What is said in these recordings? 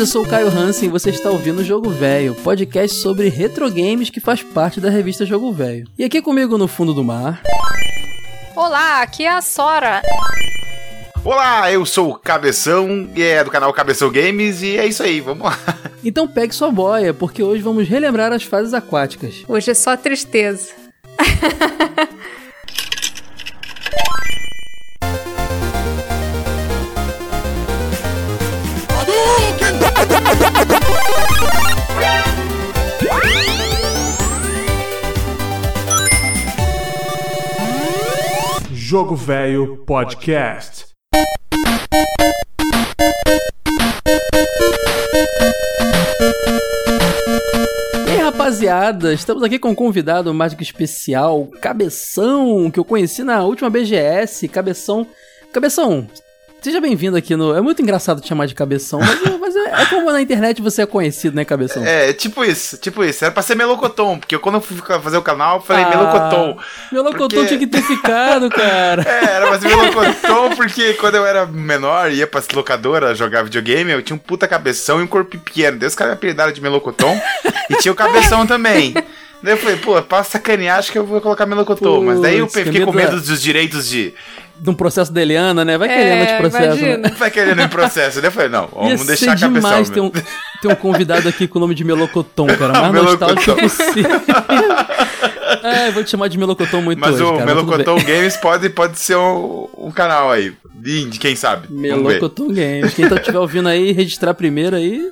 Eu sou o Caio Hansen e você está ouvindo o Jogo Velho, podcast sobre retro games que faz parte da revista Jogo Velho. E aqui comigo no fundo do mar. Olá, aqui é a Sora. Olá, eu sou o Cabeção e é do canal Cabeção Games e é isso aí, vamos lá. Então pegue sua boia, porque hoje vamos relembrar as fases aquáticas. Hoje é só tristeza. Jogo Velho Podcast. E aí, rapaziada, estamos aqui com um convidado mágico especial, Cabeção, que eu conheci na última BGS. Cabeção. Cabeção, Seja bem-vindo aqui no. É muito engraçado te chamar de cabeção, mas, mas é, é, como na internet você é conhecido, né, cabeção? É, tipo isso, tipo isso. Era pra ser melocotom, porque quando eu fui fazer o canal, eu falei ah, melocotom. Melocotom porque... tinha que ter ficado, cara. é, era pra ser melocotom, porque quando eu era menor, ia pra locadora jogar videogame, eu tinha um puta cabeção e um corpo pequeno. Deus, os caras me apelidaram de melocotom e tinha o cabeção também. Daí eu falei, pô, pra sacanear, acho que eu vou colocar melocotom. Mas daí eu fiquei com medo dos direitos de de um processo da Eliana, né? Vai que a Eliana te processa. Né? Vai que a Eliana processa. Eu falei, não, vamos Ia deixar a cabeça. demais ter um, ter um convidado aqui com o nome de Melocotom, cara. Mais nostálgico possível. é, vou te chamar de Melocotom muito Mas hoje, o cara, Melocotom Games pode, pode ser um, um canal aí. De, quem sabe? Melocotom Games. Quem tá estiver ouvindo aí, registrar primeiro aí...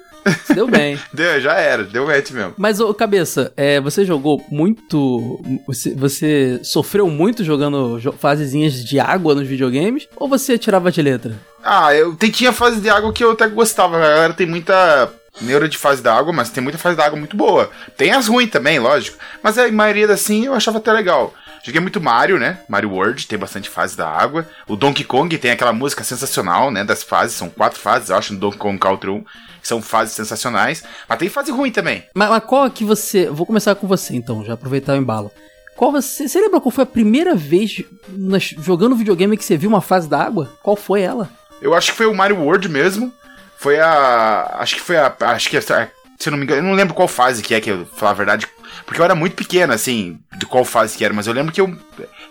Deu bem. deu, já era, deu match mesmo. Mas, ô, cabeça, é, você jogou muito. Você, você sofreu muito jogando fasezinhas de água nos videogames? Ou você tirava de letra? Ah, eu tinha fase de água que eu até gostava. A galera tem muita neura de fase da água, mas tem muita fase da água muito boa. Tem as ruins também, lógico. Mas a maioria assim eu achava até legal. Joguei muito Mario, né? Mario World, tem bastante fase da água. O Donkey Kong tem aquela música sensacional, né? Das fases, são quatro fases, eu acho, no Donkey Kong Country 1 são fases sensacionais, mas tem fase ruim também. Mas, mas qual que você. Vou começar com você então, já aproveitar o embalo. Qual você, você lembra qual foi a primeira vez nas, jogando videogame que você viu uma fase da água? Qual foi ela? Eu acho que foi o Mario World mesmo. Foi a. Acho que foi a. Acho que a, se eu não me engano, eu não lembro qual fase que é, que eu falar a verdade. Porque eu era muito pequeno, assim, de qual fase que era, mas eu lembro que eu.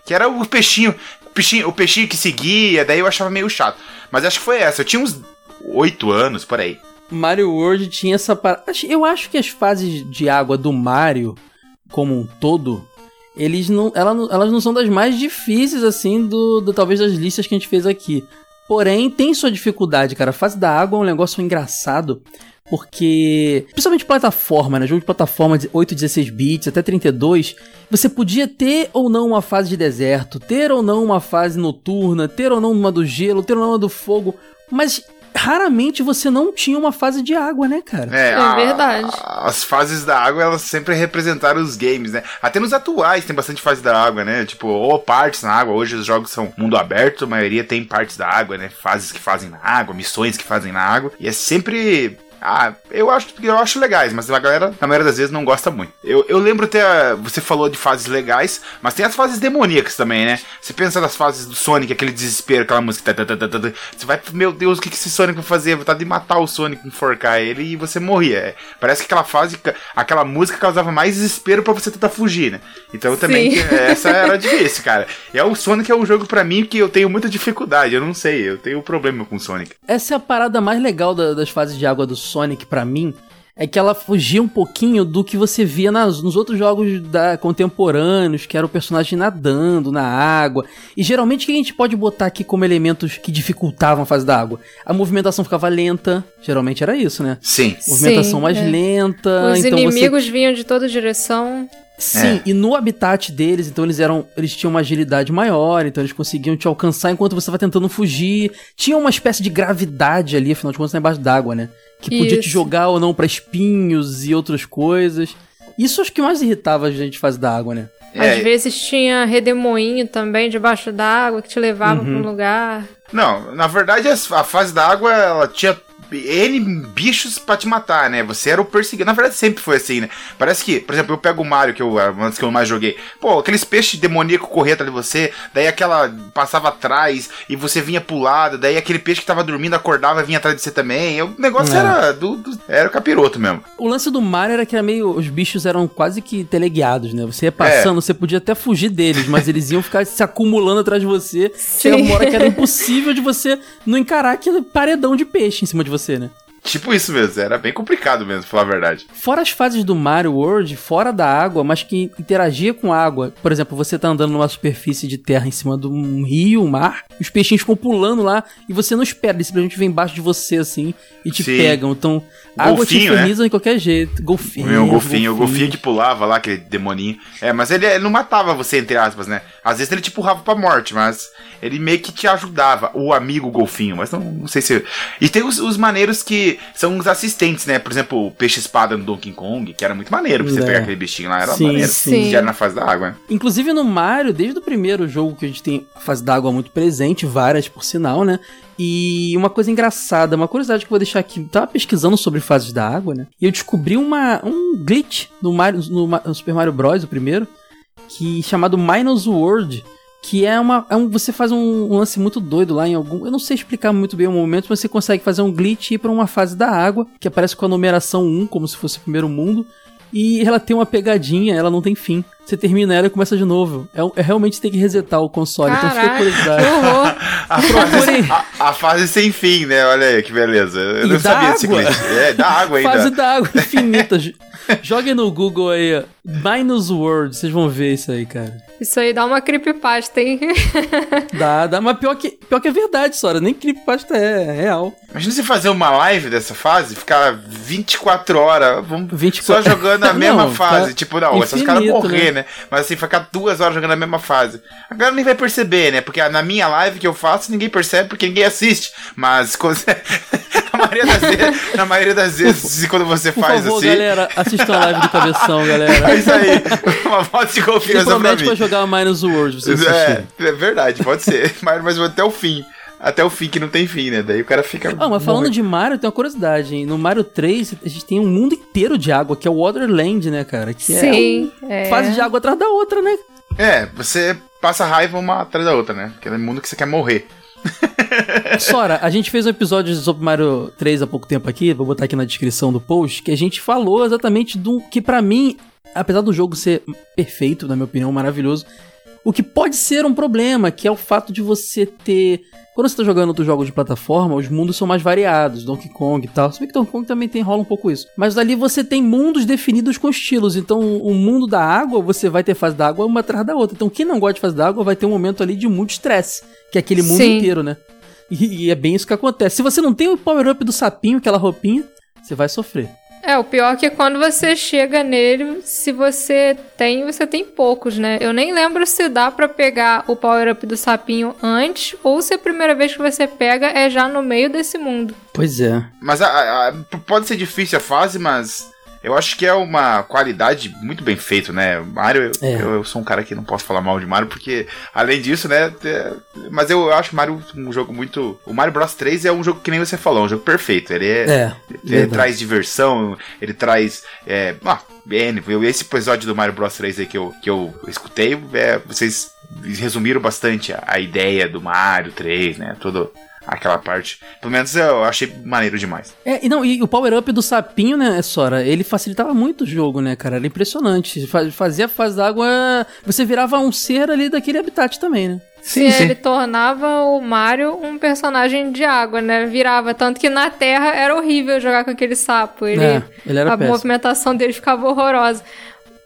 Que era o peixinho. O peixinho, o peixinho que seguia, daí eu achava meio chato. Mas acho que foi essa. Eu tinha uns 8 anos, por aí. Mario World tinha essa parada. Eu acho que as fases de água do Mario, como um todo, eles não, ela, elas não são das mais difíceis, assim, do, do talvez das listas que a gente fez aqui. Porém, tem sua dificuldade, cara. A fase da água é um negócio engraçado. Porque, principalmente plataforma, né? Jogo de plataforma de 8, 16 bits, até 32, você podia ter ou não uma fase de deserto, ter ou não uma fase noturna, ter ou não uma do gelo, ter ou não uma do fogo, mas raramente você não tinha uma fase de água, né, cara? É, é verdade. A, as fases da água, elas sempre representaram os games, né? Até nos atuais tem bastante fase da água, né? Tipo, ou partes na água. Hoje os jogos são mundo aberto, a maioria tem partes da água, né? Fases que fazem na água, missões que fazem na água. E é sempre ah, eu acho, eu acho legais, mas a galera, na maioria das vezes, não gosta muito. Eu, eu lembro até, você falou de fases legais, mas tem as fases demoníacas também, né? Você pensa nas fases do Sonic, aquele desespero, aquela música. você vai, meu Deus, o que, que esse Sonic vai fazer? Vontade de matar o Sonic, enforcar ele e você morria. É, parece que aquela fase, aquela música causava mais desespero para você tentar fugir, né? Então também, essa era difícil, cara. E é o Sonic é um jogo para mim que eu tenho muita dificuldade, eu não sei, eu tenho problema com o Sonic. Essa é a parada mais legal da, das fases de água do Sonic para mim é que ela fugia um pouquinho do que você via nas, nos outros jogos da, contemporâneos, que era o personagem nadando na água. E geralmente o que a gente pode botar aqui como elementos que dificultavam a fase da água? A movimentação ficava lenta, geralmente era isso, né? Sim. Movimentação Sim, mais é. lenta. Os então inimigos você... vinham de toda direção. Sim, É. e no habitat deles, então eles eram. Eles tinham uma agilidade maior, então eles conseguiam te alcançar enquanto você estava tentando fugir. Tinha uma espécie de gravidade ali, afinal de contas, tá embaixo d'água, né? Que podia te Isso. jogar ou não pra espinhos e outras coisas. Isso acho que mais irritava a gente fase da água, né? É, Às vezes tinha redemoinho também debaixo d'água que te levava Uhum. pra um lugar. Não, na verdade a fase da água ela tinha N bichos pra te matar, né? Você era o perseguido. Na verdade, sempre foi assim, né? Parece que, por exemplo, eu pego o Mario, que eu, antes que eu mais joguei. Pô, aqueles peixes demoníacos corriam atrás de você, daí aquela passava atrás e você vinha pro lado, daí aquele peixe que tava dormindo acordava e vinha atrás de você também. O negócio É. era do, do- era o capiroto mesmo. O lance do Mario era que era meio. Os bichos eram quase que teleguiados, né? Você ia passando, você podia até fugir deles, mas eles iam ficar se acumulando atrás de você. Chega uma hora que era impossível de você não encarar aquele paredão de peixe em cima de você, né? Tipo isso mesmo, era bem complicado mesmo, pra falar a verdade. Fora as fases do Mario World, fora da água, mas que interagia com a água. Por exemplo, você tá andando numa superfície de terra em cima de um rio, um mar, e os peixinhos ficam pulando lá e você não espera, eles simplesmente vêm embaixo de você assim e te Sim. pegam. Então, a água te Golfinho, né? infernizam de qualquer jeito. Golfinho. O meu golfinho, o golfinho que pulava lá, aquele demoninho. É, mas ele, ele não matava você, entre aspas, né? Às vezes ele te empurrava pra morte, mas ele meio que te ajudava, o amigo golfinho, mas não, não sei se. E tem os, os maneiros que são os assistentes, né? Por exemplo, o peixe-espada no Donkey Kong, que era muito maneiro pra você É. pegar aquele bichinho lá, era Sim, maneiro. sim. Que era na fase da água, né? Inclusive no Mario, desde o primeiro jogo que a gente tem a fase d'água muito presente, várias por sinal, né? E uma coisa engraçada, uma curiosidade que eu vou deixar aqui, eu tava pesquisando sobre fases da água, né? E eu descobri uma, um glitch no, Mario, no, no Super Mario Bros, o primeiro, que chamado Minus World, que é uma. É um, você faz um, um lance muito doido lá em algum. Eu não sei explicar muito bem o momento, mas você consegue fazer um glitch e ir pra uma fase da água, que aparece com a numeração 1, como se fosse o primeiro mundo. E ela tem uma pegadinha, ela não tem fim. Você termina ela e começa de novo. É, é realmente tem que resetar o console, então fica a Caraca, curiosidade. horror. A fase, a, a fase sem fim, né? Olha aí que beleza. Eu E não da sabia desse água. glitch. É, da água ainda. Fase da água infinita. Joguem no Google aí, ó, Minus World, vocês vão ver isso aí, cara. Isso aí dá uma creepypasta, hein? Dá, dá, mas pior que, pior que é verdade, Sora. Nem creepypasta é, é real. Imagina você fazer uma live dessa fase, ficar 24 horas vamos, 24 só jogando a mesma Não, fase. tá Tipo, não, essas caras infinito, morrer, né? Né? Mas assim, ficar duas horas jogando a mesma fase. A galera nem vai perceber, né? Porque na minha live que eu faço, ninguém percebe porque ninguém assiste. Mas quando você- na, maioria das vezes, na maioria das vezes, quando você Por faz favor, assim. galera, assistam a live do Cabeção, galera. É isso aí. Uma voz de confiança pra promete mim. pra jogar Minus World, vocês É, assistirem. é verdade, pode ser. Mas, mas até o fim. Até o fim que não tem fim, né? Daí o cara fica. Ah, mas falando morre. de Mario, tem uma curiosidade, hein? No Mario 3, a gente tem um mundo inteiro de água, que é o Waterland, né, cara? Que Sim, é, é. fase de água atrás da outra, né? É, você passa raiva uma atrás da outra, né? Aquele mundo que você quer morrer. Sora, a gente fez um episódio sobre Mario 3 há pouco tempo aqui, vou botar aqui na descrição do post, que a gente falou exatamente do que pra mim, apesar do jogo ser perfeito, na minha opinião, maravilhoso, o que pode ser um problema, que é o fato de você ter quando você tá jogando outros jogos de plataforma, os mundos são mais variados, Donkey Kong e tal. Se bem que Donkey Kong também tem rola um pouco isso. Mas ali você tem mundos definidos com estilos. Então, o mundo da água, você vai ter fase da água uma atrás da outra. Então, quem não gosta de fase da água vai ter um momento ali de muito estresse, que é aquele mundo Sim. inteiro, né? E, e é bem isso que acontece. Se você não tem o power-up do sapinho, aquela roupinha, você vai sofrer. É, o pior é que quando você chega nele, se você tem, você tem poucos, né? Eu nem lembro se dá pra pegar o power-up do sapinho antes ou se a primeira vez que você pega é já no meio desse mundo. Pois é. Mas a- a- a- pode ser difícil a fase, mas eu acho que é uma qualidade muito bem feito, né? Mario, eu, É. eu, eu sou um cara que não posso falar mal de Mario, porque além disso, né? é- mas eu acho Mario um jogo muito. O Mario Bros 3 é um jogo que nem você falou, é um jogo perfeito. Ele é. É. Ele traz diversão, ele traz. É, ah, N, esse episódio do Mario Bros 3 aí que eu, que eu escutei, é, vocês resumiram bastante a, a ideia do Mario 3, né? Toda aquela parte. Pelo menos eu achei maneiro demais. É, e não, e o power-up do sapinho, né, Sora, ele facilitava muito o jogo, né, cara? Era impressionante. Fa- Fazia a fase d'água. Você virava um ser ali daquele habitat também, né? Sim, e sim. ele tornava o Mario um personagem de água, né? Virava. Tanto que na Terra era horrível jogar com aquele sapo. Ele, É, ele era a péssimo. movimentação dele ficava horrorosa.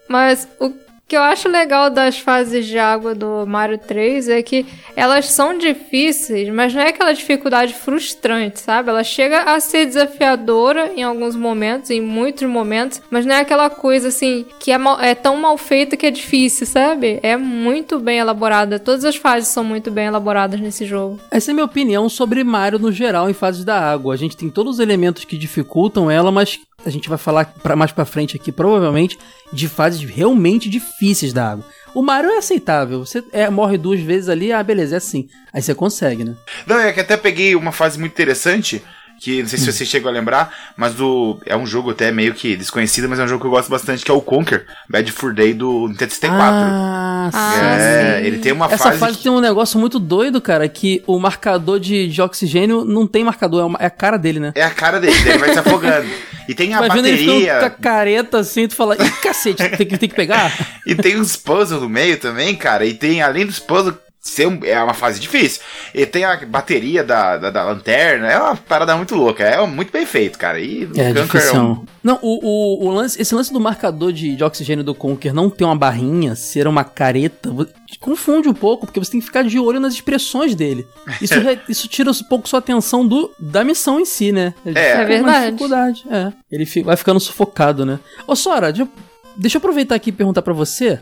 Mas o que eu acho legal das fases de água do Mario 3 é que elas são difíceis, mas não é aquela dificuldade frustrante, sabe? Ela chega a ser desafiadora em alguns momentos, em muitos momentos, mas não é aquela coisa assim que é, mal- é tão mal feita que é difícil, sabe? É muito bem elaborada. Todas as fases são muito bem elaboradas nesse jogo. Essa é a minha opinião sobre Mario no geral em fases da água. A gente tem todos os elementos que dificultam ela, mas a gente vai falar pra, mais pra frente aqui, provavelmente, de fases realmente difíceis da água. O Mario é aceitável. Você é, morre duas vezes ali, ah, beleza, é assim. Aí você consegue, né? Não, é que até peguei uma fase muito interessante. Que não sei se você chegou a lembrar, mas do é um jogo até meio que desconhecido, mas é um jogo que eu gosto bastante, que é o Conquer, Bad Fur Day do Nintendo 64. Ah, é, sim. ele tem uma Essa fase, fase que- tem um negócio muito doido, cara, que o marcador de, de oxigênio não tem marcador, é, uma- é a cara dele, né? é a cara dele, daí ele vai se afogando. E tem a Vai vendo ele ficando com a bateria, careta assim, tu fala, ih, cacete, tem que, tem que pegar? e tem uns puzzles no meio também, cara, e tem, além dos puzzles, ser um- é uma fase difícil. E tem a bateria da, da, da lanterna, é uma parada muito louca, é muito bem feito, cara. E o É, difícil. um- Não, o, o, o lance, esse lance do marcador de, de oxigênio do Conker não ter uma barrinha, ser uma careta, confunde um pouco, porque você tem que ficar de olho nas expressões dele. Isso, re- isso tira um pouco sua atenção do, da missão em si, né? Ele É. fica É verdade. dificuldade, é. Ele fi- vai ficando sufocado, né? Ô, Sora, deixa, eu- deixa eu aproveitar aqui e perguntar pra você.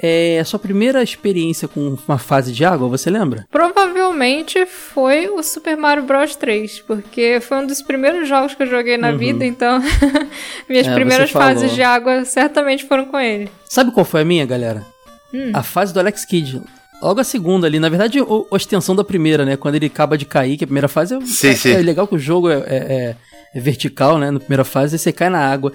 É, a sua primeira experiência com uma fase de água, você lembra? Provavelmente foi o Super Mario Bros 3, porque foi um dos primeiros jogos que eu joguei na vida, então minhas Uhum. É, primeiras fases de água certamente foram com ele. Sabe qual foi a minha, galera? Hum. A fase do Alex Kidd. Logo a segunda ali. Na verdade, a extensão da primeira, né? Quando ele acaba de cair, que a primeira fase é, Sim, é, sim. é legal que o jogo é, é- é- vertical, né? Na primeira fase, você cai na água.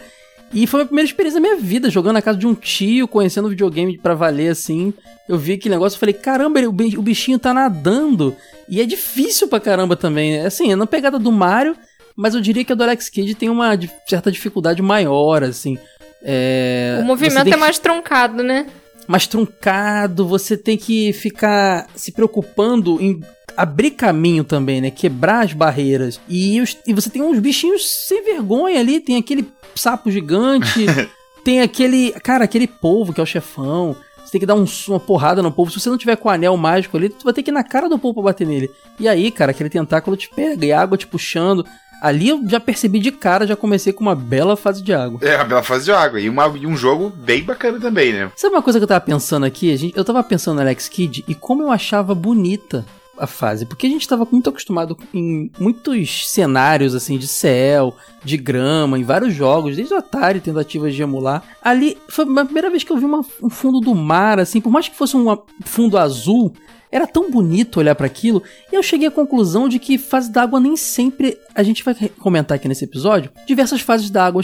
E foi a primeira experiência da minha vida, jogando na casa de um tio, conhecendo videogame pra valer, assim. Eu vi aquele negócio e falei, caramba, ele- o bi- o bichinho tá nadando. E é difícil pra caramba também. né? Assim, é na pegada do Mario, mas eu diria que a do Alex Kidd tem uma certa dificuldade maior, assim. É, o movimento é que- mais truncado, né? mais truncado, você tem que ficar se preocupando em abrir caminho também, né? Quebrar as barreiras. E, os- e você tem uns bichinhos sem vergonha ali, tem aquele sapo gigante, tem aquele. Cara, aquele polvo que é o chefão. Você tem que dar um- uma porrada no polvo. Se você não tiver com o anel mágico ali, tu vai ter que ir na cara do polvo pra bater nele. E aí, cara, aquele tentáculo te pega e a água te puxando. Ali eu já percebi de cara, já comecei com uma bela fase de água. É, a bela fase de água. E, uma, e um jogo bem bacana também, né? Sabe uma coisa que eu tava pensando aqui? A gente, eu tava pensando no Alex Kidd e como eu achava bonita a fase. Porque a gente tava muito acostumado em muitos cenários, assim, de céu, de grama, em vários jogos, desde o Atari, tentativas de emular. Ali, foi a primeira vez que eu vi uma- um fundo do mar, assim, por mais que fosse um fundo azul, era tão bonito olhar pra aquilo, e eu cheguei à conclusão de que fase d'água nem sempre a gente vai comentar aqui nesse episódio diversas fases d'água,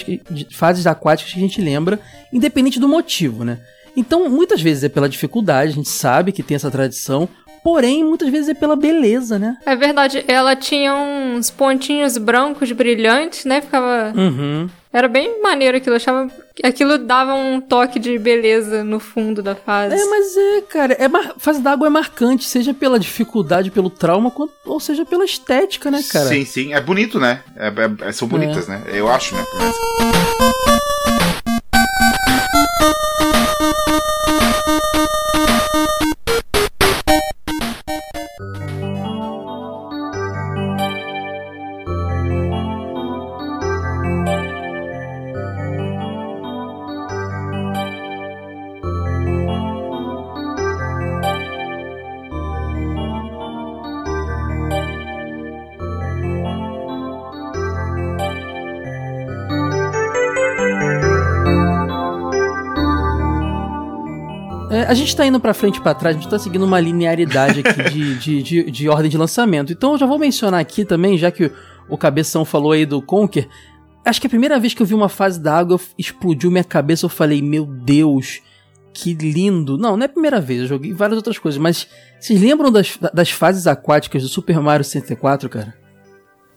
fases aquáticas que a gente lembra, independente do motivo, né? Então, muitas vezes é pela dificuldade, a gente sabe que tem essa tradição, porém, muitas vezes é pela beleza, né? É verdade, ela tinha uns pontinhos brancos brilhantes, né? Ficava. Uhum. Era bem maneiro aquilo. Eu achava aquilo dava um toque de beleza no fundo da fase. É, mas é, cara, é mar... fase d'água é marcante, seja pela dificuldade, pelo trauma, quanto- ou seja pela estética, né, cara? Sim, sim. É bonito, né? É- é- são bonitas, né? Eu acho, né? pelo menos. A gente tá indo pra frente e pra trás, a gente tá seguindo uma linearidade aqui de, de, de, de ordem de lançamento. Então eu já vou mencionar aqui também, já que o, o Cabeção falou aí do Conker. Acho que a primeira vez que eu vi uma fase da água explodiu minha cabeça, eu falei, meu Deus, que lindo. Não, não é a primeira vez, eu joguei várias outras coisas, mas vocês lembram das, das fases aquáticas do Super Mario 64, cara?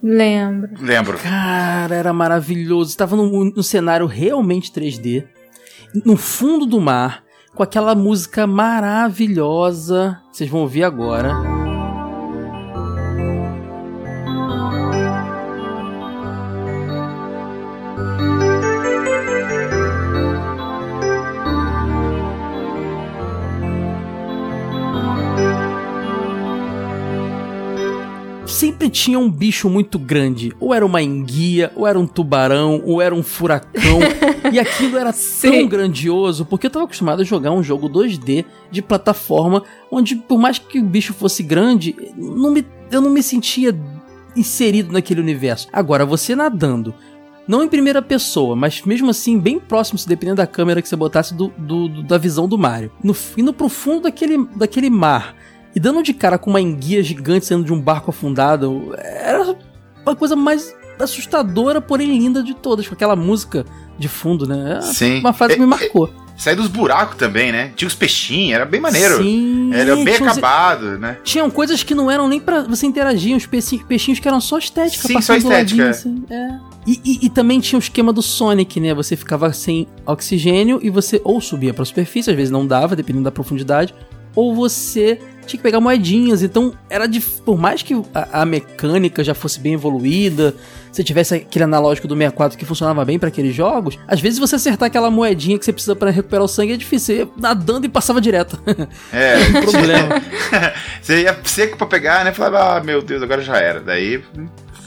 Lembro. Lembro. Cara, era maravilhoso. Estava num, num cenário realmente 3D, no fundo do mar, com aquela música maravilhosa. Vocês vão ouvir agora. Sempre tinha um bicho muito grande. Ou era uma enguia, ou era um tubarão, ou era um furacão. e aquilo era tão Sim. grandioso, porque eu tava acostumado a jogar um jogo 2D de plataforma, onde por mais que o bicho fosse grande, não me- eu não me sentia inserido naquele universo. Agora, você nadando. Não em primeira pessoa, mas mesmo assim, bem próximo, se dependendo da câmera que você botasse do, do- do- da visão do Mario. No, indo pro fundo daquele, daquele mar. E dando de cara com uma enguia gigante saindo de um barco afundado. Era a coisa mais assustadora, porém linda de todas, com aquela música de fundo, né? É Sim. Uma fase que me marcou. Sair dos buracos também, né? Tinha os peixinhos, era bem maneiro. Sim. Era bem acabado, né? Tinham coisas que não eram nem pra você interagir, uns peixinhos, que eram só estética, Sim, passando só do ladinho, estética, assim, é. E, e- e também tinha o esquema do Sonic, né? Você ficava sem oxigênio e você ou subia pra superfície, às vezes não dava, dependendo da profundidade, ou você tinha que pegar moedinhas. Então, era de, por mais que a, a mecânica já fosse bem evoluída, você tivesse aquele analógico do 64 que funcionava bem pra aqueles jogos, às vezes você acertar aquela moedinha que você precisa pra recuperar o sangue é difícil. Você ia nadando e passava direto. É. Problema. Você ia seco pra pegar, né? Falava, ah, meu Deus, agora já era. Daí,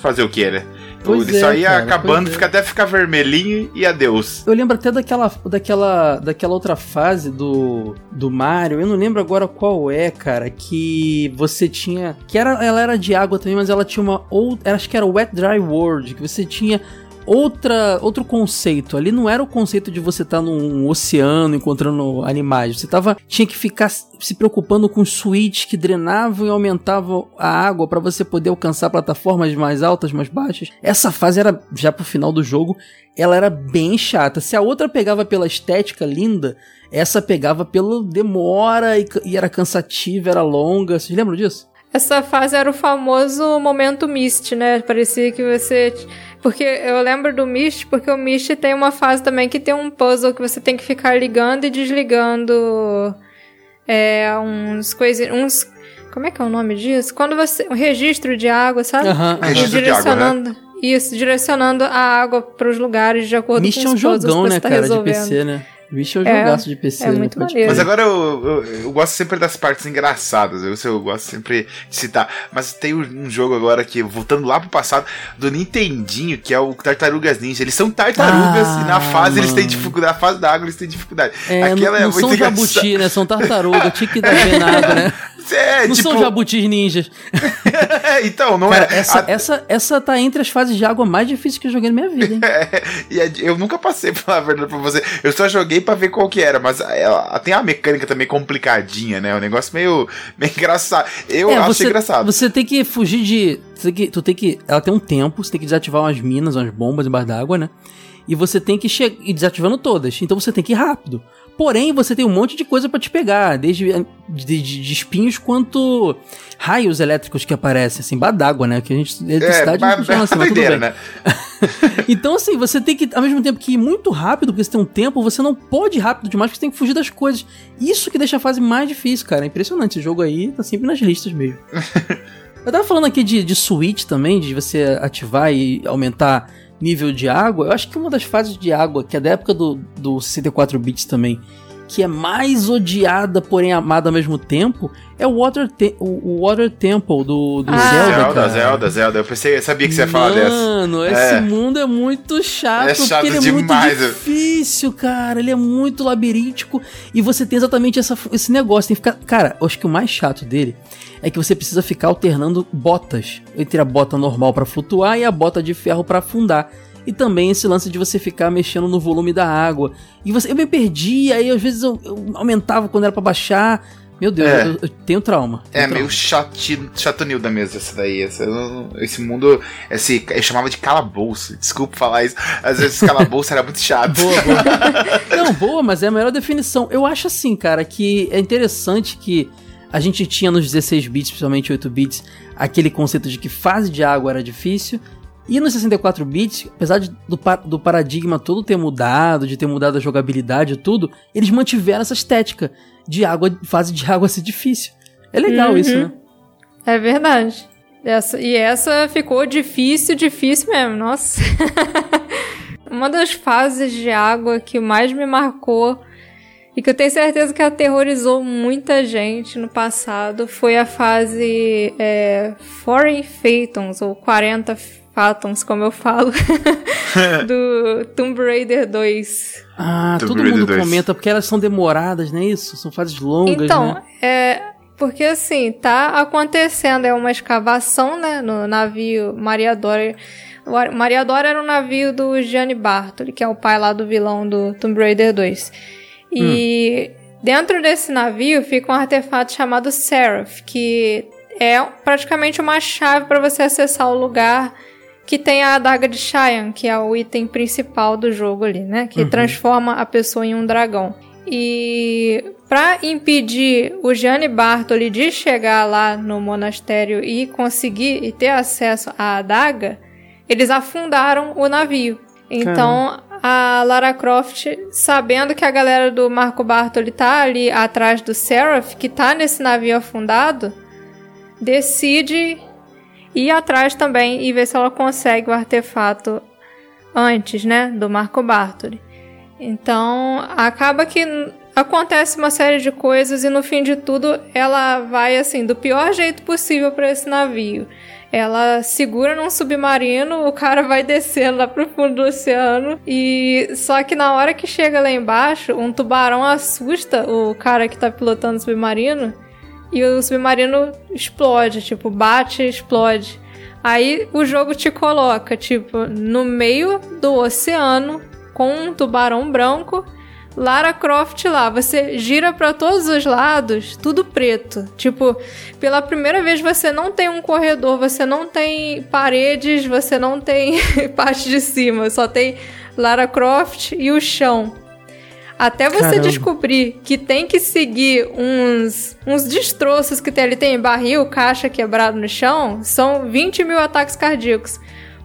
fazer o que, né? Pois Isso é, aí ia cara, acabando, pois é. fica, até ficar vermelhinho e adeus. Eu lembro até daquela, daquela, daquela outra fase do, do Mario. Eu não lembro agora qual é, cara. Que você tinha. Que era, ela era de água também, mas ela tinha uma outra. Acho que era Wet Dry World. Que você tinha outra, outro conceito. Ali não era o conceito de você estar num oceano encontrando animais. Você tava, tinha que ficar se preocupando com switches que drenavam e aumentavam a água para você poder alcançar plataformas mais altas, mais baixas. Essa fase era já pro final do jogo, ela era bem chata. Se a outra pegava pela estética linda, essa pegava pelo demora e, e era cansativa, era longa. Vocês lembram disso? Essa fase era o famoso momento Mist, né? Parecia que você. Porque eu lembro do Mist, porque o Mist tem uma fase também que tem um puzzle que você tem que ficar ligando e desligando é, uns coisas. uns. Como é que é o nome disso? Quando você. Um registro de água, sabe? E Registro de água, direcionando. Isso, direcionando a água para os lugares de acordo Myst com é um jogão, né, tá cara, de resolvendo. PC, né? É um É, jogaço de PC, é né? muito maneiro. Mas agora eu, eu, eu gosto sempre das partes engraçadas. Eu, eu gosto sempre de citar. Mas tem um, jogo agora que, voltando lá pro passado, do Nintendinho, que é o Tartarugas Ninja. Eles são tartarugas Ah, e na fase eles têm mano. dificuldade. Na fase da água eles têm dificuldade. É, Aquela não, é não são muito engraçada. jabuti, né? São tartaruga, tinha que dar bem na água, né? É, Não tipo. são jabutis ninjas. é, então, não Cara, é. essa, a- essa, essa tá entre as fases de água mais difíceis que eu joguei na minha vida, hein? É, e é- eu nunca passei, pra falar a verdade pra você. Eu só joguei pra ver qual que era, mas ela tem a mecânica também complicadinha, né? Um negócio meio, meio engraçado. Eu É, acho você, engraçado. Você tem que fugir de. Tu tem que, tu tem que. Ela tem um tempo, você tem que desativar umas minas, umas bombas embaixo d'água, né? E você tem que chegar. E desativando todas. Então você tem que ir rápido. Porém, você tem um monte de coisa pra te pegar, desde de, de- de espinhos quanto raios elétricos que aparecem, assim, embaixo d'água, né? Que a gente. É, Eletricidade não mas, funciona assim, mas tudo né? Então, assim, você tem que, ao mesmo tempo que ir muito rápido, porque você tem um tempo, você não pode ir rápido demais, porque você tem que fugir das coisas. Isso que deixa a fase mais difícil, cara. É impressionante. Esse jogo aí tá sempre nas listas mesmo. Eu tava falando aqui de, de switch também, de você ativar e aumentar nível de água. Eu acho que uma das fases de água, que é da época do, do 64 bits também, que é mais odiada, porém amada ao mesmo tempo, é o Water, Te- o, Water Temple do, do Ah. Zelda, Zelda, cara. Zelda, Zelda. Eu pensei, eu sabia que você ia falar dessa. Mano, esse É. mundo é muito chato, É chato porque ele é demais. muito difícil, cara. Ele é muito labiríntico e você tem exatamente essa, esse negócio. Tem que ficar. Cara, eu acho que o mais chato dele é que você precisa ficar alternando botas entre a bota normal pra flutuar e a bota de ferro pra afundar. E também esse lance de você ficar mexendo no volume da água. E você, eu me perdi, aí às vezes eu, eu aumentava quando era pra baixar. Meu Deus, É. eu, eu tenho trauma. É tenho meio chati, chatonilda mesmo essa daí. Essa, esse mundo, esse, eu chamava de calabouço. Desculpa falar isso. Às vezes calabouço era muito chato. Boa, boa. Não, boa, mas é a melhor definição. Eu acho assim, cara, que é interessante que a gente tinha nos 16 bits, principalmente 8 bits, aquele conceito de que fase de água era difícil. E nos 64 bits, apesar de- do, do paradigma todo ter mudado, de ter mudado a jogabilidade e tudo, eles mantiveram essa estética de água, fase de água ser difícil. É legal Uhum. isso, né? É verdade. Essa, e essa ficou difícil, difícil mesmo, nossa. Uma das fases de água que mais me marcou e que eu tenho certeza que aterrorizou muita gente no passado foi a fase é, Foreign Phantoms, ou 40 Phantoms, como eu falo, do Tomb Raider 2. Ah, Tomb todo Raider mundo 2. comenta, porque elas são demoradas, não é isso? São fases longas, Então, né? é. Porque assim, tá acontecendo, é uma escavação, né, no navio Maria Dora. O Ar- Maria Dora era um navio do Gianni Bartoli, que é o pai lá do vilão do Tomb Raider 2. E dentro desse navio fica um artefato chamado Seraph, que é praticamente uma chave para você acessar o lugar que tem a adaga de Cheyenne, que é o item principal do jogo ali, né? Que uhum. transforma a pessoa em um dragão. E para impedir o Gianni Bartoli de chegar lá no monastério e conseguir e ter acesso à adaga, eles afundaram o navio. Então a Lara Croft, sabendo que a galera do Marco Bartoli tá ali atrás do Seraph, que tá nesse navio afundado, decide ir atrás também e ver se ela consegue o artefato antes, né, do Marco Bartoli. Então, acaba que acontece uma série de coisas e no fim de tudo ela vai assim do pior jeito possível para esse navio. Ela segura num submarino, o cara vai descendo lá pro fundo do oceano e só que na hora que chega lá embaixo, um tubarão assusta o cara que tá pilotando o submarino e o submarino explode, tipo, bate explode. Aí o jogo te coloca, tipo, no meio do oceano com um tubarão branco Lara Croft lá, você gira para todos os lados, tudo preto. Tipo, pela primeira vez você não tem um corredor, você não tem paredes, você não tem parte de cima, só tem Lara Croft e o chão. Até você Caramba. descobrir que tem que seguir uns, uns destroços que tem ali, tem barril, caixa quebrado no chão, são 20 mil ataques cardíacos.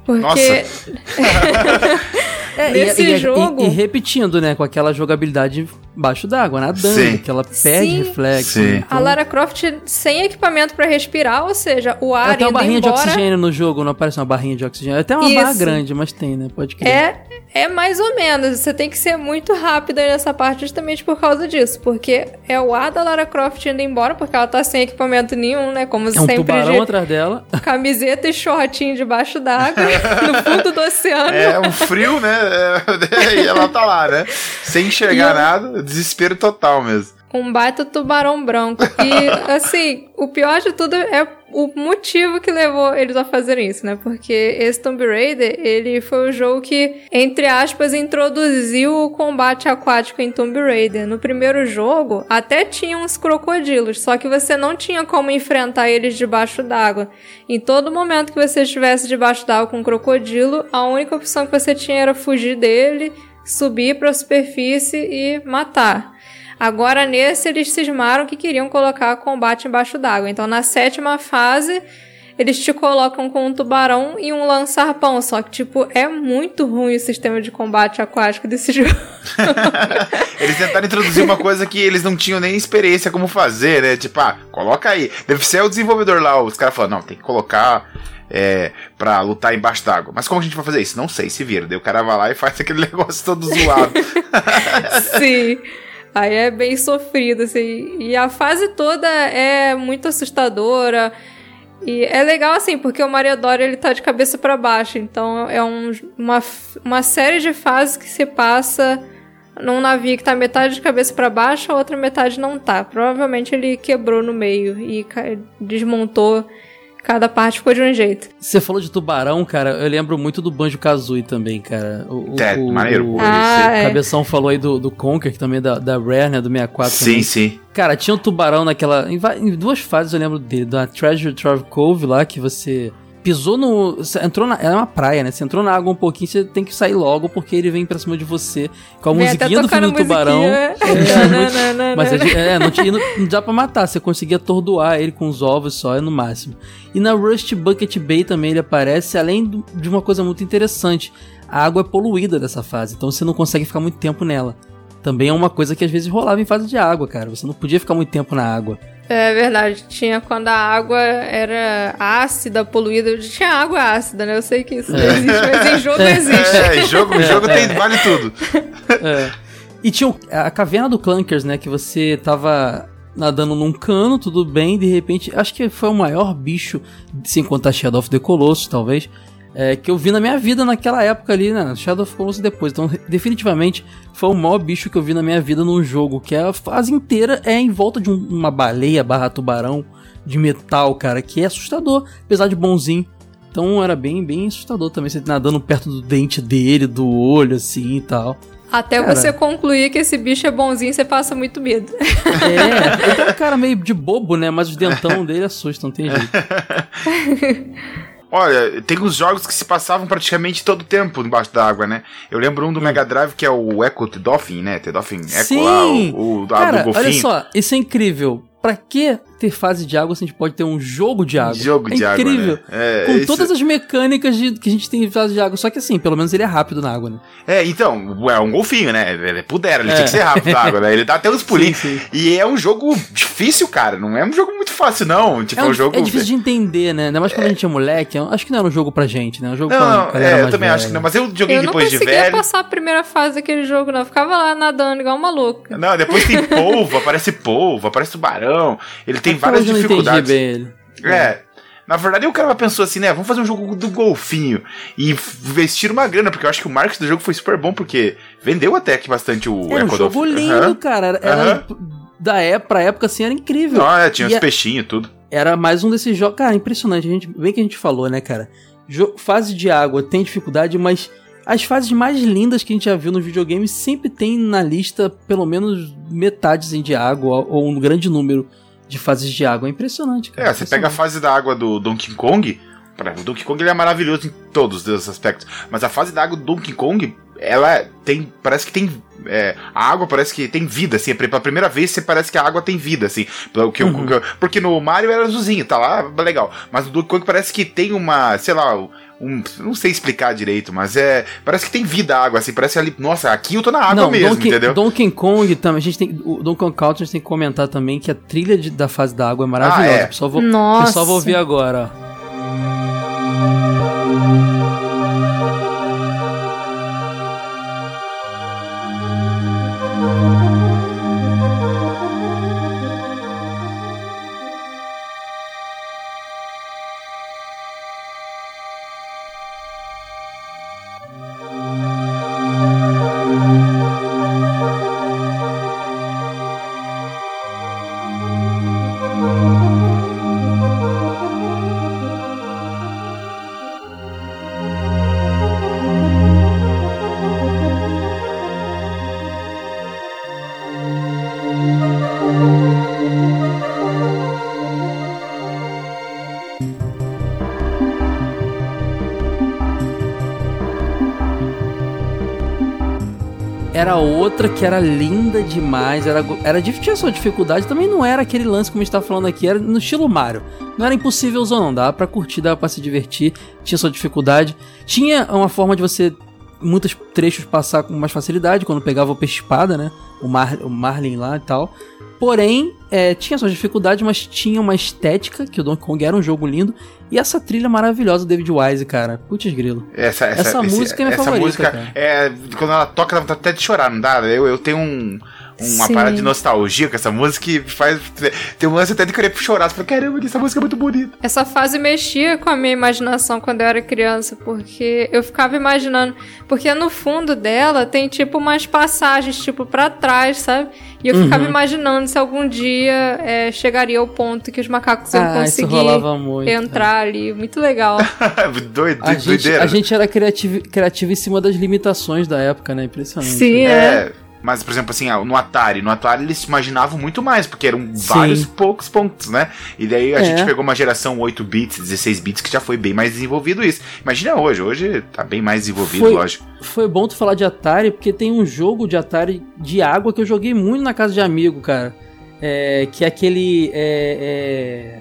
Porque. é, Nesse e, jogo. E, e, repetindo, né? Com aquela jogabilidade embaixo d'água, nadando, Sim. que ela perde Sim. reflexo. Sim. Então... A Lara Croft sem equipamento para respirar, ou seja, o ar. Tem uma barrinha embora... de oxigênio no jogo, não aparece uma barrinha de oxigênio. Até uma Isso. barra grande, mas tem, né? Pode crer. É, é mais ou menos. Você tem que ser muito rápida nessa parte justamente por causa disso. Porque é o ar da Lara Croft indo embora, porque ela tá sem equipamento nenhum, né? Como é sempre. Um tubarão atrás dela. Camiseta e shortinho debaixo d'água, no fundo do oceano. É um frio, né? É, e ela tá lá, né? Sem enxergar nada, desespero total mesmo um baita tubarão branco. E, assim, o pior de tudo é o motivo que levou eles a fazerem isso, né? Porque esse Tomb Raider, ele foi o jogo que, entre aspas, introduziu o combate aquático em Tomb Raider. No primeiro jogo, até tinha uns crocodilos, só que você não tinha como enfrentar eles debaixo d'água. Em todo momento que você estivesse debaixo d'água com um crocodilo, a única opção que você tinha era fugir dele, subir para a superfície e matar. Agora, nesse, eles cismaram que queriam colocar combate embaixo d'água. Então, na sétima fase, eles te colocam com um tubarão e um lançar-pão. Só que, tipo, é muito ruim o sistema de combate aquático desse jogo. eles tentaram introduzir uma coisa que eles não tinham nem experiência como fazer, né? Tipo, ah, coloca aí. Deve ser o desenvolvedor lá. Os caras falaram, não, tem que colocar é, pra lutar embaixo d'água. Mas como a gente vai fazer isso? Não sei, se vira. Daí o cara vai lá e faz aquele negócio todo zoado. Sim. Aí é bem sofrido, assim. E a fase toda é muito assustadora. E é legal, assim, porque o Maria Dora ele tá de cabeça para baixo. Então é um, uma, uma série de fases que se passa num navio que tá metade de cabeça para baixo, a outra metade não tá. Provavelmente ele quebrou no meio e desmontou Cada parte ficou de um jeito. Você falou de tubarão, cara. Eu lembro muito do Banjo Kazooie também, cara. O, é, o, maneiro. O, ah, é. Cabeção falou aí do, do Conker, que também é da, da Rare, né? Do 64. Sim, também. sim. Cara, tinha um tubarão naquela. Em, em, duas fases eu lembro dele. Da Treasure Trove Cove lá, que você pisou no. Entrou na. É uma praia, né? Você entrou na água um pouquinho, você tem que sair logo, porque ele vem pra cima de você com a vem musiquinha do filme do tubarão. É, é, mas é, não, tinha, não, não dá pra matar, você conseguia atordoar ele com os ovos só, é no máximo. E na Rust Bucket Bay também ele aparece, além do, de uma coisa muito interessante. A água é poluída dessa fase, então você não consegue ficar muito tempo nela. Também é uma coisa que às vezes rolava em fase de água, cara. Você não podia ficar muito tempo na água. É verdade, tinha quando a água era ácida, poluída. Tinha água ácida, né? Eu sei que isso não é. existe, mas em jogo é. existe. É, em jogo, em jogo tem, vale tudo. É. E tinha a caverna do Clunkers, né? Que você tava nadando num cano, tudo bem, de repente, acho que foi o maior bicho, sem contar Shadow of the Colossus, talvez, é, que eu vi na minha vida naquela época ali, né? Shadow of Colossus depois. Então, definitivamente, foi o maior bicho que eu vi na minha vida num jogo, que a fase inteira é em volta de um, uma baleia barra tubarão de metal, cara, que é assustador, apesar de bonzinho. Então era bem, bem assustador também, você nadando perto do dente dele, do olho, assim e tal. Até cara, você concluir que esse bicho é bonzinho, você passa muito medo. É, ele é um cara meio de bobo, né? Mas os dentão dele assustam, não tem jeito. Olha, tem uns jogos que se passavam praticamente todo o tempo embaixo d'água, né? Eu lembro um do Mega Drive que é o Echo the Dolphin, né? The Dolphin Echo Sim! lá, o, o do, Cara, do golfinho. olha só, isso é incrível. Pra que ter fase de água se a gente pode ter um jogo de água? Jogo é de água, incrível. né? É, Com isso- todas as mecânicas de- que a gente tem em fase de água. Só que assim, pelo menos ele é rápido na água, né? É, então, é um golfinho, né? Ele pudera, ele É. tinha que ser rápido na água, né? Ele dá até uns pulinhos. Sim, sim. E é um jogo difícil, cara. Não é um jogo muito fácil, não. Tipo, É, é um- um jogo. é difícil de entender, né? Ainda mais quando a gente é moleque. eu Acho que não era um jogo pra gente, né? É um jogo Não, pra não, é, eu também acho que não. Mas eu joguei Eu não depois de conseguia velho. passar a primeira fase daquele jogo, não. Eu ficava lá nadando igual uma louca. Não, depois tem polvo, aparece polvo, aparece tubarão. Ele tem Até várias eu não dificuldades. entendi bem ele. É. Na verdade, o cara pensou assim, né? Vamos fazer um jogo do golfinho e investir uma grana, porque eu acho que o marketing do jogo foi super bom, porque vendeu até que bastante o Era um Echo jogo Dolphin. lindo, Aham. cara. Era, Aham. da época, pra época, assim, era incrível. Não, é, tinha E os a- peixinhos e tudo. Era mais um desses jogos. Cara, impressionante. A gente, bem que a gente falou, né, cara? Jo- fase de água tem dificuldade, mas as fases mais lindas que a gente já viu nos videogames sempre tem na lista pelo menos metade assim, de água ou um grande número de fases de água. É impressionante, cara. É, você pega a fase da água do Donkey Kong. O Donkey Kong ele é maravilhoso em todos esses aspectos. Mas a fase da água do Donkey Kong, ela tem. Parece que tem. é, a água parece que tem vida, assim. Pela primeira vez você parece que a água tem vida, assim. Pelo que eu- Uhum. porque no Mario era azulzinho, tá lá, legal. Mas no Donkey Kong parece que tem uma. Sei lá. Um, não sei explicar direito, mas é. Parece que tem vida a água, assim. Parece ali. Nossa, aqui eu tô na água Não, mesmo, Donkey, entendeu? Donkey Kong também, a gente tem, o Donkey Kong Country a gente tem que comentar também que a trilha de- da fase da água é maravilhosa. Ah, é. Pessoal vou, Nossa. pessoal vai ouvir agora, outra que era linda demais, era, era tinha sua dificuldade, também não era aquele lance como a gente tá falando aqui, era no estilo Mario. Não era impossível não, dava pra curtir, dava pra se divertir, tinha sua dificuldade. Tinha uma forma de você, muitos trechos, passar com mais facilidade, quando pegava o peixe-espada, né? O, Mar, o Marlin lá e tal. Porém, é, tinha suas dificuldades, mas tinha uma estética, que o Donkey Kong era um jogo lindo, e essa trilha maravilhosa do David Wise, cara. Putz grilo. Essa, Essa música é minha essa favorita, música é quando ela toca dá vontade até de chorar, não dá? Eu, eu tenho um, uma Sim. parada de nostalgia com essa música que faz tem um lance até de querer chorar. Você fala, caramba, que essa música é muito bonita. Essa fase mexia com a minha imaginação quando eu era criança, porque eu ficava imaginando. Porque no fundo dela tem tipo umas passagens, tipo, pra trás, sabe? E eu ficava Uhum. imaginando se algum dia é, chegaria ao ponto que os macacos iam Ah, conseguir entrar ali. Muito legal. Doido, A gente, doideira. a gente era criativo, criativo em cima das limitações da época, né? Impressionante. Sim, é. É, mas, por exemplo, assim, ah, no Atari, no Atari eles imaginavam muito mais, porque eram Sim. vários poucos pontos, né? E daí a É. gente pegou uma geração 8 bits, 16 bits, que já foi bem mais desenvolvido isso. Imagina hoje, hoje tá bem mais desenvolvido, Foi- lógico. Foi bom tu falar de Atari, porque tem um jogo de Atari de água que eu joguei muito na casa de amigo, cara. É, que é aquele. É, é...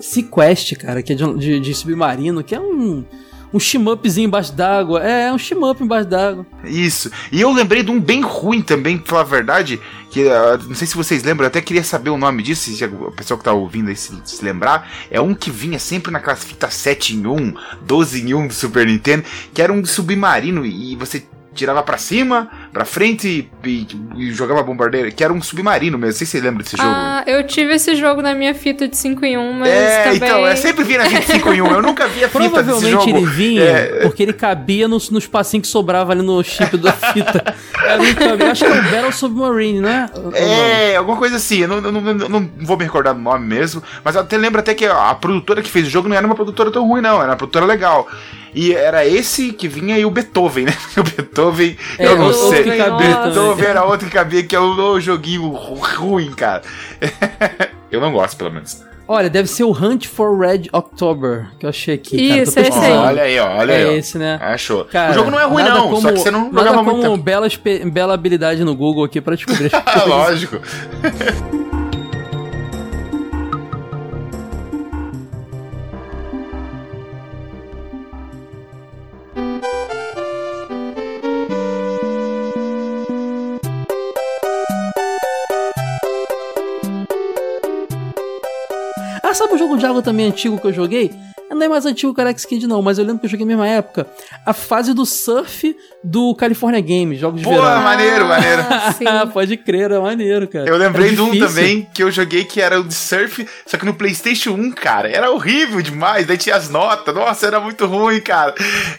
Sequest, cara, que é de, de- de submarino, que é um. Um shimupzinho embaixo d'água. É, um shimup embaixo d'água. Isso. E eu lembrei de um bem ruim também, pra falar a verdade, que ah, não sei se vocês lembram, até queria saber o nome disso, se a pessoa que tá ouvindo aí se, se lembrar. É um que vinha sempre naquelas fitas 7 em 1, 12 em 1 do Super Nintendo, que era um submarino e você tirava pra cima, pra frente e, e- jogava bombardeira, que era um submarino mesmo. Não sei se você lembra desse jogo. Ah, eu tive esse jogo na minha fita de 5 em 1, mas é, também... então, eu sempre vi na 25 em 1, eu nunca vi a fita desse Provavelmente jogo. ele vinha É, porque ele cabia nos, nos passinhos que sobrava ali no chip da fita. Era um cabia- acho que é o Battle Submarine, né? É, alguma coisa assim. Eu não, eu não, eu não- não vou me recordar do nome mesmo. Mas eu até lembro até que a produtora que fez o jogo não era uma produtora tão ruim, não. Era uma produtora legal. E era esse que vinha e o Beethoven, né? O Beethoven, É, eu não outro sei. Que cabia. Beethoven era outro que cabia, que é o, o joguinho ru- ruim, cara. Eu não gosto, pelo menos. Olha, deve ser o Hunt for Red October, que eu achei aqui. cara. Isso, Tô esse aí. Olha aí, ó, olha É aí. ó. esse, né? Achou. Cara, o jogo não é ruim, não, como- só que você não nada jogava como muito tempo. bela, bela habilidade no Google aqui pra descobrir as Ah, coisas. lógico. Ah, sabe um jogo de água também antigo que eu joguei? Não é mais antigo que o Alex Kidd, não, mas eu lembro que eu joguei na mesma época. A fase do surf do California Games, jogos de Pô, verão. maneiro, maneiro. Ah. Pode crer, é maneiro, cara. Eu lembrei É de um também que eu joguei que era o de surf, só que no PlayStation 1, cara. Era horrível demais. Daí tinha as notas. Nossa, era muito ruim, cara.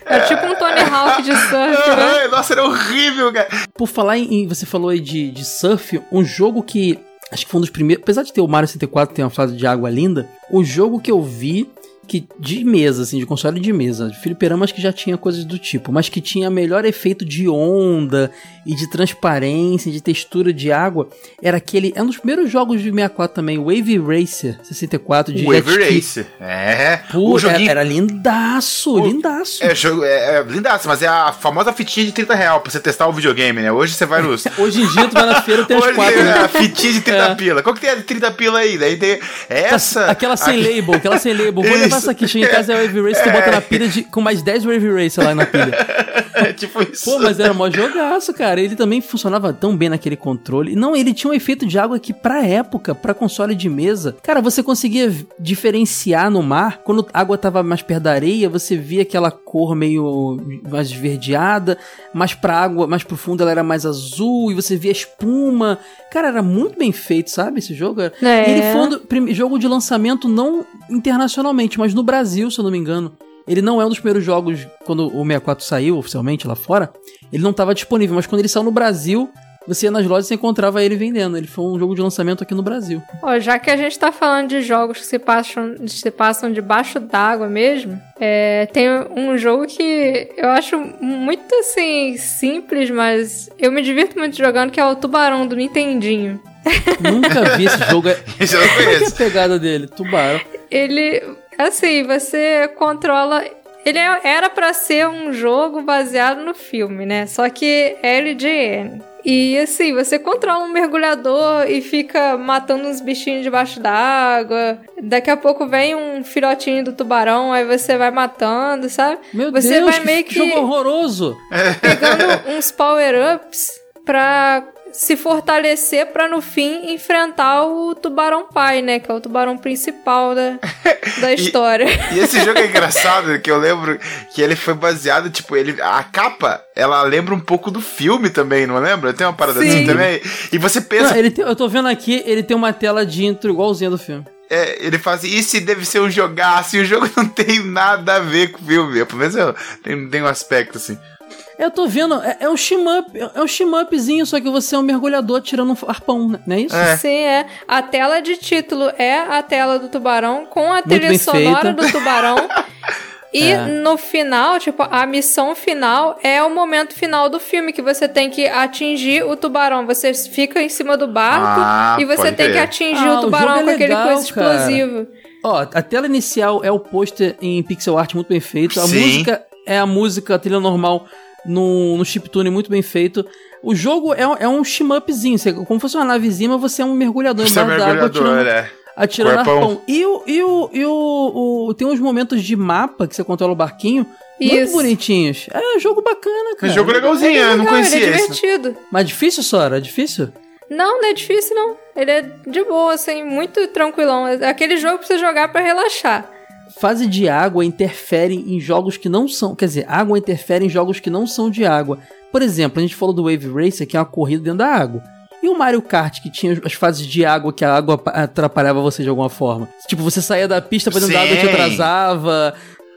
É tipo um Tony Hawk de surf, né? Nossa, era horrível, cara. Por falar em, em- Você falou aí de, de surf, um jogo que. Acho que foi um dos primeiros. Apesar de ter o Mario 64 ter uma fase de água linda, o jogo que eu vi. Que de mesa, assim, de console de mesa, de fliperama acho que já tinha coisas do tipo, mas que tinha melhor efeito de onda e de transparência, de textura de água, era aquele. É um dos primeiros jogos de 64 também, Wave Racer 64 de Wave jet ski. Race. É. Pô, o joguinho. era, era lindaço, O- lindaço. É, jogo, é, é lindaço, mas é a famosa fitinha de 30 real pra você testar o videogame, né? Hoje você vai nos. Hoje em dia tu vai na feira tem as quatro, é né? a fitinha de 30 É. pila. Qual que tem a de 30 pila aí? Daí tem essa. Aquela sem aqui- label, aquela sem label. Vou Isso. essa aqui. Chega em casa é Wave Race, tu bota na pilha de, com mais 10 Wave Race lá na pilha. É tipo isso. Pô, mas era mó jogaço, cara. Ele também funcionava tão bem naquele controle. Não, ele tinha um efeito de água que, pra época, pra console de mesa, cara, você conseguia diferenciar no mar. Quando a água tava mais perto da areia, você via aquela cor meio mais esverdeada. Mais pra água, mais profunda, ela era mais azul. E você via espuma. Cara, era muito bem feito, sabe? Esse jogo. Era... É. Ele foi um jogo de lançamento não internacionalmente, mas no Brasil, se eu não me engano. Ele não é um dos primeiros jogos quando o 64 saiu oficialmente lá fora. Ele não estava disponível, mas quando ele saiu no Brasil, você ia nas lojas e encontrava ele vendendo. Ele foi um jogo de lançamento aqui no Brasil. Ó, já que a gente tá falando de jogos que se passam, se passam debaixo d'água mesmo, é, tem um jogo que eu acho muito assim simples, mas eu me divirto muito jogando, que é o Tubarão do Nintendinho. Nunca vi esse jogo. É- Esse eu não é que é a conheço. pegada dele? Tubarão. Ele, assim, você controla. Ele é- era pra ser um jogo baseado no filme, né? Só que é LGN. E assim, você controla um mergulhador e fica matando uns bichinhos debaixo d'água. Daqui a pouco vem um filhotinho do tubarão, aí você vai matando, sabe? Meu você Deus, vai que meio que jogo horroroso. pegando uns power-ups pra se fortalecer pra no fim enfrentar o tubarão pai, né? Que é o tubarão principal da, da história. E esse jogo é engraçado, que eu lembro que ele foi baseado, tipo, ele. A capa, ela lembra um pouco do filme também, não lembra? Tem uma parada Sim. assim também. E você Não, pensa, ele tem- eu tô vendo aqui, ele tem uma tela de intro igualzinha do filme. é, ele fala assim, isso deve ser um jogaço, e o jogo não tem nada a ver com o filme. Pelo menos eu, tem, tem um aspecto assim. Eu tô vendo, é, é um shmup, é um shmupzinho, só que você é um mergulhador tirando um arpão, né? não é isso? É. Sim, é. A tela de título é a tela do tubarão com a trilha sonora feita. do tubarão. E É. no final, tipo, a missão final é o momento final do filme, que você tem que atingir o tubarão. Você fica em cima do barco Ah, e você tem que crer. atingir Ah, o o tubarão jogo é com aquele legal, coisa cara. explosivo. Ó, a tela inicial é o pôster em pixel art muito bem feito. A Sim. música é a música, a trilha normal no, no chiptune muito bem feito. O jogo é, um- é um shmupzinho, você- como fosse uma navezinha, mas você é um mergulhador Você é embaixo da água mergulhador, atirando, é. atirando arpão. E, o, e, o, e o, o- tem uns momentos de mapa que você controla o barquinho muito Isso. bonitinhos. É um jogo bacana, cara. Esse jogo legalzinho, eu não Legal, conhecia ele é esse. divertido. Mas difícil, Sora? É difícil? Não, não é difícil, não. Ele é de boa, assim, muito tranquilão. É aquele jogo pra você jogar pra relaxar. Fase de água interfere em jogos que não são. Quer dizer, água interfere em jogos que não são de água. Por exemplo, a gente falou do Wave Racer, que é uma corrida dentro da água. E o Mario Kart, que tinha as fases de água que a água pa- atrapalhava você de alguma forma. Tipo, você saía da pista pra dentro da água e te Sim. atrasava.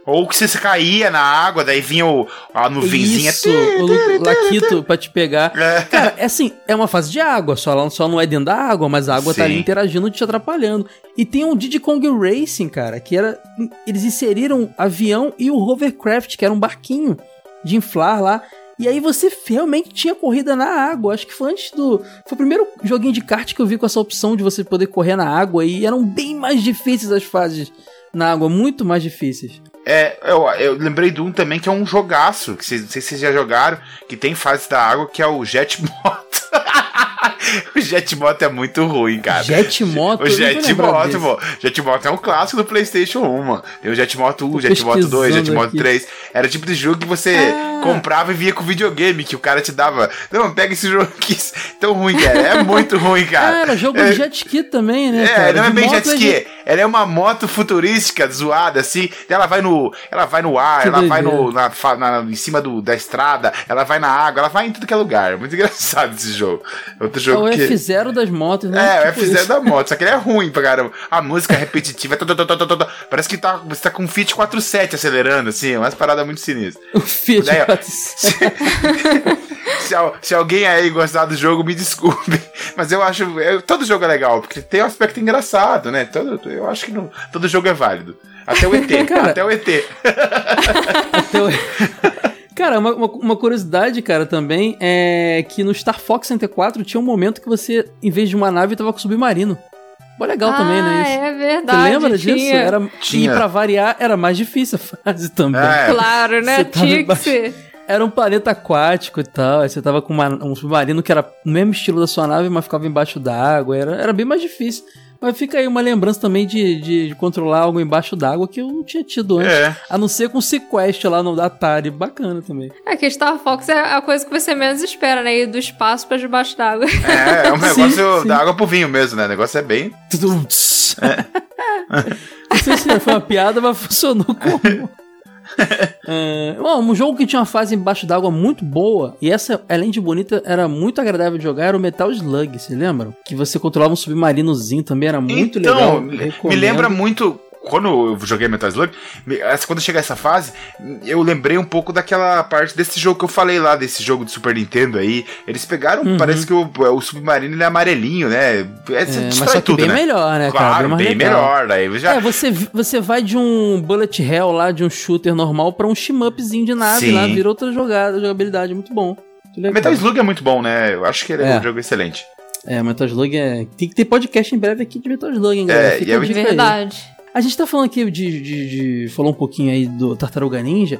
Ou que você caía na água, daí vinha o, a nuvenzinha. Isso, o Laquito pra te pegar. É. Cara, é assim, é uma fase de água, só, ela só não é dentro da água, mas a água tá Sim. ali interagindo, te atrapalhando. E tem um Diddy Kong Racing, cara, que era. Eles inseriram avião e o Hovercraft, que era um barquinho de inflar lá. E aí você realmente tinha corrida na água. Acho que foi antes do. Foi o primeiro joguinho de kart que eu vi com essa opção de você poder correr na água. E eram bem mais difíceis as fases na água, muito mais difíceis. É, eu, eu lembrei de um também que é um jogaço, que vocês, não sei se vocês já jogaram, que tem fase da água, que é o Jet Moto. o Jet Moto é muito ruim, cara. Jet Moto? O Jet Moto, pô. Jet Moto é um clássico do PlayStation 1, mano. Tem o Jet Moto 1, Tô Jet Moto 2, Jet pesquisando Moto aqui. 3. Era o tipo de jogo que você Ah. comprava e via com videogame, que o cara te dava. Não, pega esse jogo aqui. Tão ruim, cara. É muito ruim, cara. Era jogo É- de jet ski também, né? é, cara? não é bem jet ski. Ela é uma moto futurística, zoada, assim. Ela vai no. Ela vai no ar, Que ela vai no, na, na- em cima do, da estrada, ela vai na água, ela vai em tudo que é lugar. É muito engraçado esse jogo. Outro É jogo o que. F0 das motos, né? É, o Tipo F0 isso. da moto, só que ele é ruim pra caramba. A música é repetitiva, tá, tá, tá. parece que tá, você tá com um Fit 47 acelerando, assim, umas paradas muito sinistras. O Fiat Daí, ó, 400. Se, al- se alguém aí gostar do jogo, me desculpe. Mas eu acho. eu- todo jogo é legal, porque tem um aspecto engraçado, né? Todo, eu acho que não- todo jogo é válido. Até o ET, Cara. até o ET. Até o- Cara, uma, uma- uma curiosidade, cara, também é que no Star Fox 64 tinha um momento que você, em vez de uma nave, tava com submarino. Pô, legal também, né? Isso. é Você verdade. lembra tinha. disso? Era, Tinha. E pra variar, era mais difícil a fase também. É. Claro, né? Você Tinha que ser. Era um planeta aquático e tal. Aí você tava com uma- um submarino que era no mesmo estilo da sua nave, mas ficava embaixo d'água. Era, era bem mais difícil. Mas fica aí uma lembrança também de, de, de controlar algo embaixo d'água que eu não tinha tido antes. É. A não ser com o Sequest lá no Atari. Bacana também. É que Star Fox é a coisa que você menos espera, né? Ir do espaço pra debaixo d'água. É, é um Sim, negócio sim. da água pro vinho mesmo, né? O negócio é bem. Tudo- Não sei se foi uma piada, mas funcionou como. É, bom, um jogo que tinha uma fase embaixo d'água muito boa, e essa, além de bonita, era muito agradável de jogar, era o Metal Slug, vocês lembram? Que você controlava um submarinozinho também, era muito então, legal. me recomendo. lembra muito. Quando eu joguei Metal Slug, quando chegar essa fase, eu lembrei um pouco daquela parte desse jogo que eu falei lá, desse jogo de Super Nintendo aí. Eles pegaram, Uhum. parece que o, o submarino ele é amarelinho, né? É, É, mas só que tudo, bem né? melhor, né, cara? Claro, mais bem legal. melhor. Daí já, É, você, você vai de um bullet hell lá, de um shooter normal, pra um shmup-zinho de nave Sim. lá, vira outra jogada, jogabilidade, muito bom. Legal. Metal Slug é muito bom, né? Eu acho que ele é, É. um jogo excelente. É, Metal Slug é. Tem que ter podcast em breve aqui de Metal Slug, hein, galera? É, Fica e é. Verdade. A gente tá falando aqui de, de, de- Falou um pouquinho aí do Tartaruga Ninja.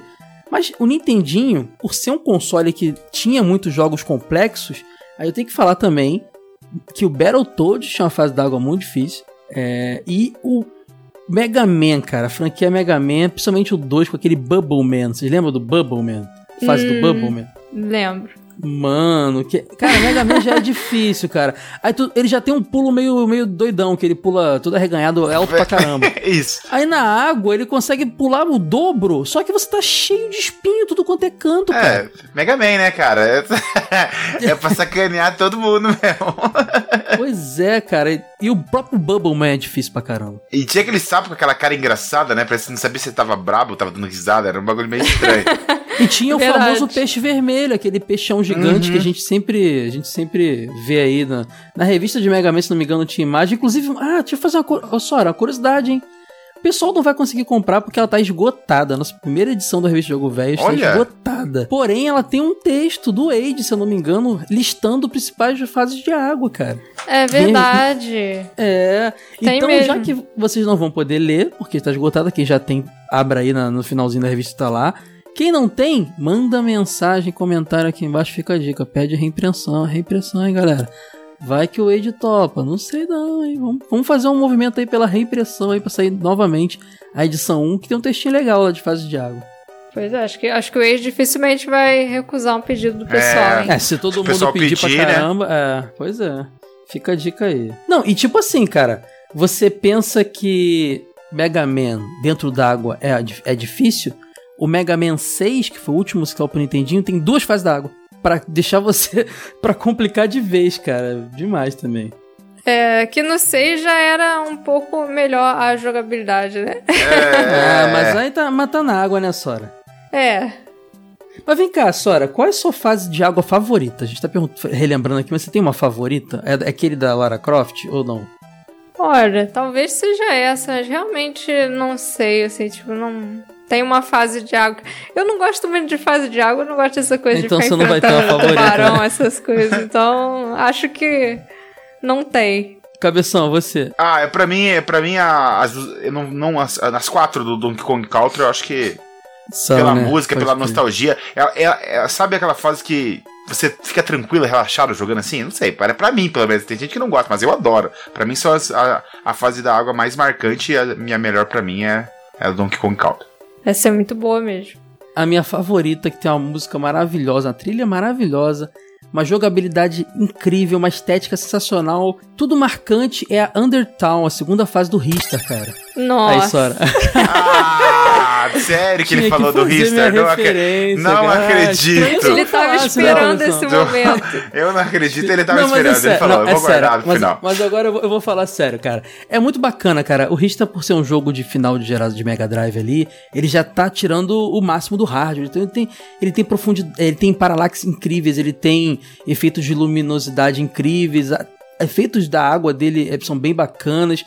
Mas o Nintendinho, por ser um console que tinha muitos jogos complexos, aí eu tenho que falar também que o Battletoads tinha uma fase d'água muito difícil. é, e o Mega Man, cara, a franquia Mega Man, principalmente o 2 com aquele Bubble Man. Vocês lembram do Bubble Man? Fase do Hum. Bubble Man? Lembro. Mano, que. Cara, Mega Man já é difícil, cara. Aí tu- ele já tem um pulo meio, meio doidão, que ele pula todo arreganhado, é alto pra caramba. Isso. Aí na água ele consegue pular o dobro, só que você tá cheio de espinho, tudo quanto é canto, cara. É, Mega Man, né, cara? É, é pra sacanear todo mundo mesmo. Pois é, cara. E- E o próprio Bubble Man é difícil pra caramba. E tinha aquele sapo com aquela cara engraçada, né? Parece que não sabia se ele tava brabo, tava dando risada, era um bagulho meio estranho. E tinha o Verdade. famoso peixe vermelho, aquele peixão gigante Uhum. que a gente sempre, a gente sempre vê aí na, na revista de Mega Man, se não me engano, tinha imagem. Inclusive, ah, deixa eu fazer uma, Sora, uma curiosidade, hein? O pessoal não vai conseguir comprar porque ela tá esgotada. A nossa primeira edição da revista Jogo Velho está Olha. esgotada. Porém, ela tem um texto do Age, se eu não me engano, listando principais fases de água, cara. É verdade. É. Tem então, mesmo. já que vocês não vão poder ler, porque está esgotada, quem já tem, abra aí na- no finalzinho da revista tá lá. Quem não tem, manda mensagem, comentário aqui embaixo, fica a dica. Pede reimpressão, reimpressão, hein, galera. Vai que o Wade topa. Não sei não, hein. Vamos, vamos fazer um movimento aí pela reimpressão aí pra sair novamente a edição 1, que tem um textinho legal lá de fase de água. Pois é, acho que, acho que o ex dificilmente vai recusar um pedido do pessoal, hein? É, se todo Se o mundo pedir, pedir, pra né? caramba, é, pois é. Fica a dica aí. Não, e tipo assim, cara, você pensa que Mega Man dentro d'água é, é difícil? O Mega Man 6, que foi o último que saiu pro Nintendinho, tem duas fases d'água. Pra deixar você. pra complicar de vez, cara. Demais também. É, que no 6 já era um pouco melhor a jogabilidade, né? É, mas aí tá, mas tá na água, né, Sora? É. Mas vem cá, Sora, qual é a sua fase de água favorita? A gente tá relembrando aqui, mas você tem uma favorita? É é aquele da Lara Croft ou não? Olha, talvez seja essa, mas realmente não sei, assim, tipo, não. Tem uma fase de água. Eu não gosto muito de fase de água, eu não gosto dessa coisa Então de você ficar não vai ter uma favorita, tubarão, né? essas coisas. Então, acho que não tem. Cabeção, você. Ah, é pra mim, é pra mim a- as, eu não, não as, as quatro do Donkey Kong Country, eu acho que São, pela né? música, Pode pela nostalgia, é, é- é- sabe aquela fase que você fica tranquilo, relaxado jogando assim? Não sei, para pra mim, pelo menos. Tem gente que não gosta, mas eu adoro. Pra mim, só as- a, a fase da água mais marcante e a minha melhor pra mim é, é o Donkey Kong Country. Essa é muito boa mesmo. A minha favorita, que tem uma música maravilhosa, uma trilha maravilhosa, uma jogabilidade incrível, uma estética sensacional, tudo marcante é a Undertown, a segunda fase do Ristar, cara. Aí, Nossa. Sora. Ah, sério que ele Tinha falou do fazer Ristar? minha Não, referência, não acredito. Estranho se eu Ele tava falasse, esperando não, esse não. momento. Eu não acredito, ele tava é esperando. ele falou, não, eu é vou guardar sério, pro mas, final. mas agora eu vou, eu vou falar sério, cara. É muito bacana, cara. O Rista, por ser um jogo de final de gerado de Mega Drive ali, ele já tá tirando o máximo do hardware. Então ele tem, ele tem profundidade, ele tem paralaxe incríveis, ele tem efeitos de luminosidade incríveis, efeitos da água dele eh, são bem bacanas.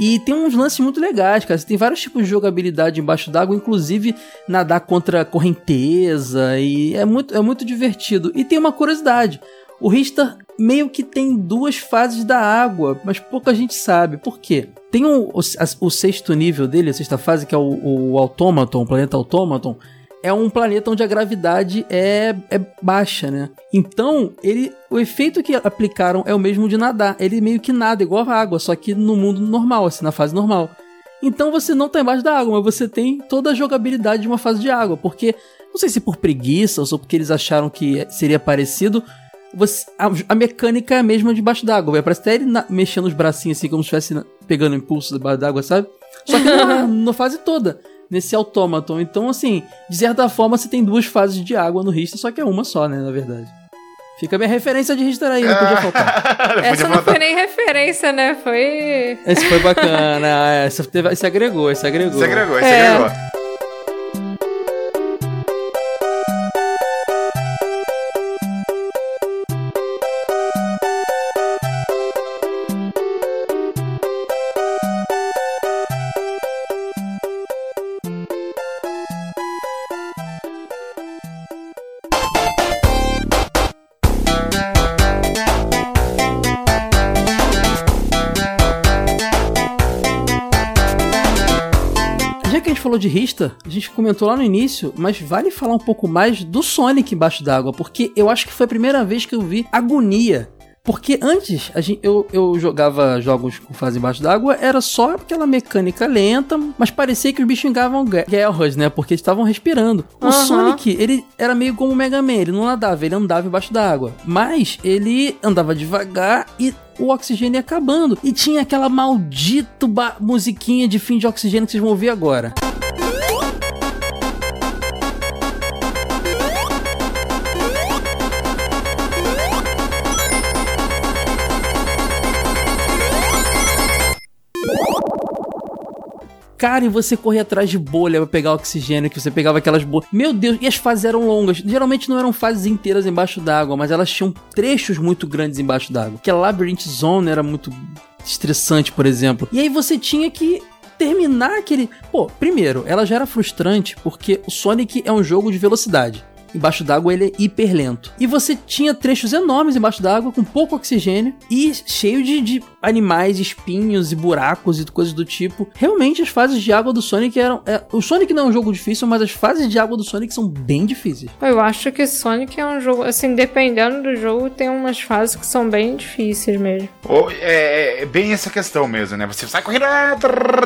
E tem uns lances muito legais, cara. Você tem vários tipos de jogabilidade embaixo d'água, inclusive nadar contra correnteza. E é muito, é muito divertido. E tem uma curiosidade: o Ristar meio que tem duas fases da água, mas pouca gente sabe. Por quê? Tem o, o, a- o sexto nível dele, a sexta fase, que é o, o Automaton, o planeta Automaton. É um planeta onde a gravidade é, é baixa, né? Então, ele, o efeito que aplicaram é o mesmo de nadar. Ele meio que nada igual a água, só que no mundo normal, assim, na fase normal. Então você não tá embaixo da água, mas você tem toda a jogabilidade de uma fase de água. Porque, não sei se por preguiça ou só porque eles acharam que seria parecido, você- a, a mecânica é a mesma debaixo d'água. Parece até ele na- mexendo os bracinhos assim, como se estivesse pegando impulso debaixo d'água, sabe? Só que na, na fase toda, nesse autômaton. Então, assim, de certa forma você tem duas fases de água no Rista, só que é uma só, né, na verdade. Fica a minha referência de Rista aí, não podia faltar. Essa não foi nem referência, né? Foi. Esse foi bacana, ah, esse, teve, esse agregou, esse agregou. Agregou, você É. agregou. A gente comentou lá no início, mas vale falar um pouco mais do Sonic embaixo d'água, porque eu acho que foi a primeira vez que eu vi agonia. Porque antes gente, eu, eu jogava jogos com fase embaixo d'água, era só aquela mecânica lenta, mas parecia que os bichos engavam gue- guerras, né? Porque estavam respirando. O Aham. Sonic, ele era meio como o Mega Man, ele não nadava, ele andava embaixo d'água. Mas ele andava devagar e o oxigênio ia acabando. E tinha aquela maldita musiquinha de fim de oxigênio que vocês vão ouvir agora. Cara, e você corria atrás de bolha pra pegar oxigênio, que você pegava aquelas bolhas. Meu Deus, e as fases eram longas. Geralmente não eram fases inteiras embaixo d'água, mas elas tinham trechos muito grandes embaixo d'água. Que a Labyrinth Zone era muito estressante, por exemplo. E aí você tinha que terminar aquele. Pô, primeiro, ela já era frustrante porque o Sonic é um jogo de velocidade. Embaixo d'água ele é hiper lento. E você tinha trechos enormes embaixo d'água, com pouco oxigênio e cheio de, de animais, espinhos e buracos e coisas do tipo. Realmente as fases de água do Sonic eram. é, o Sonic não é um jogo difícil, mas as fases de água do Sonic são bem difíceis. Eu acho que Sonic é um jogo, assim, dependendo do jogo, tem umas fases que são bem difíceis mesmo. Ou, é, é bem essa questão mesmo, né? Você sai correndo, ah,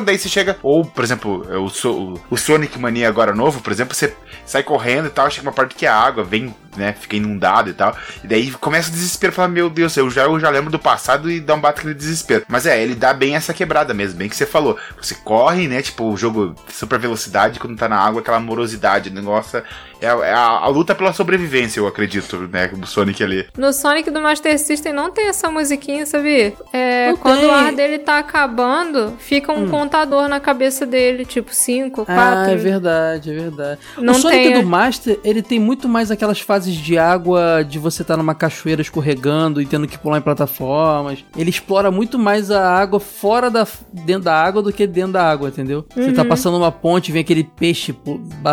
daí você chega. Ou, por exemplo, o, So- o Sonic Mania agora novo, por exemplo, você sai correndo e tal, chega uma parte que a água vem, né? Fica inundada e tal. E daí começa o desespero, fala, meu Deus, eu já, eu já lembro do passado e dá um bate aquele desespero. Mas é, ele dá bem essa quebrada mesmo, bem que você falou. Você corre, né? Tipo, o jogo super velocidade, quando tá na água, aquela morosidade, o negócio. É, a- é a, a luta pela sobrevivência, eu acredito, né? Do Sonic ali. No Sonic do Master System não tem essa musiquinha, sabia? É, quando tem. o ar dele tá acabando, fica um contador na cabeça dele, tipo 5, 4. Ah, é verdade, é verdade. Não o Sonic tem, é. do Master, ele tem muito mais aquelas fases fases de água de você estar tá numa cachoeira escorregando e tendo que pular em plataformas. Ele explora muito mais a água fora da dentro da água do que dentro da água, entendeu? Uhum. Você tá uhum. passando uma ponte, vem aquele peixe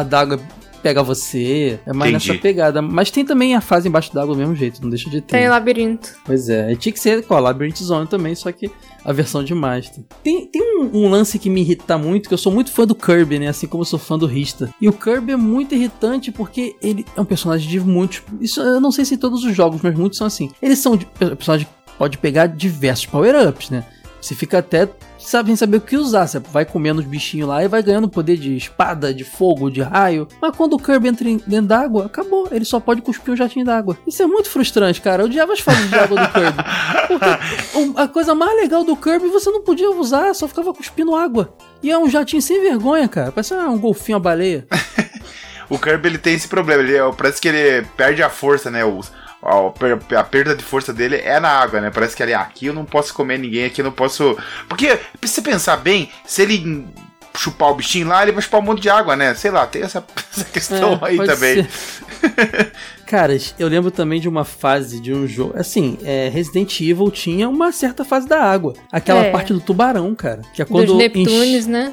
d'água pega você. É mais Entendi. nessa pegada. Mas tem também a fase embaixo d'água do mesmo jeito, não deixa de ter. Tem labirinto. Pois é. E tinha que ser com a Labyrinth Zone também, só que a versão de Master. Tem, tem um, um, lance que me irrita muito, que eu sou muito fã do Kirby, né? Assim como eu sou fã do Rista. E o Kirby é muito irritante porque ele é um personagem de muitos. Isso eu não sei se em todos os jogos, mas muitos são assim. Eles são de, personagem que pode pegar diversos power-ups, né? Você fica até sem saber o que usar. Você vai comendo os bichinhos lá e vai ganhando poder de espada, de fogo, de raio. Mas quando o Kirby entra dentro d'água, acabou. Ele só pode cuspir um jatinho d'água. Isso é muito frustrante, cara. Eu odiava as fases de água do Kirby. Porque a coisa mais legal do Kirby você não podia usar, só ficava cuspindo água. E é um jatinho sem vergonha, cara. Parece um golfinho, a baleia. o Kirby ele tem esse problema. Ele, é, parece que ele perde a força, né? Os a, a, perda de força dele é na água, né? Parece que ali, ah, aqui eu não posso comer ninguém, aqui eu não posso. Porque, se você pensar bem, se ele chupar o bichinho lá, ele vai chupar um monte de água, né? Sei lá, tem essa, essa questão é, aí também. Caras, eu lembro também de uma fase de um jogo. Assim, é, Resident Evil tinha uma certa fase da água. Aquela é. parte do tubarão, cara. Que é quando. Dos Neptunes, enche... né?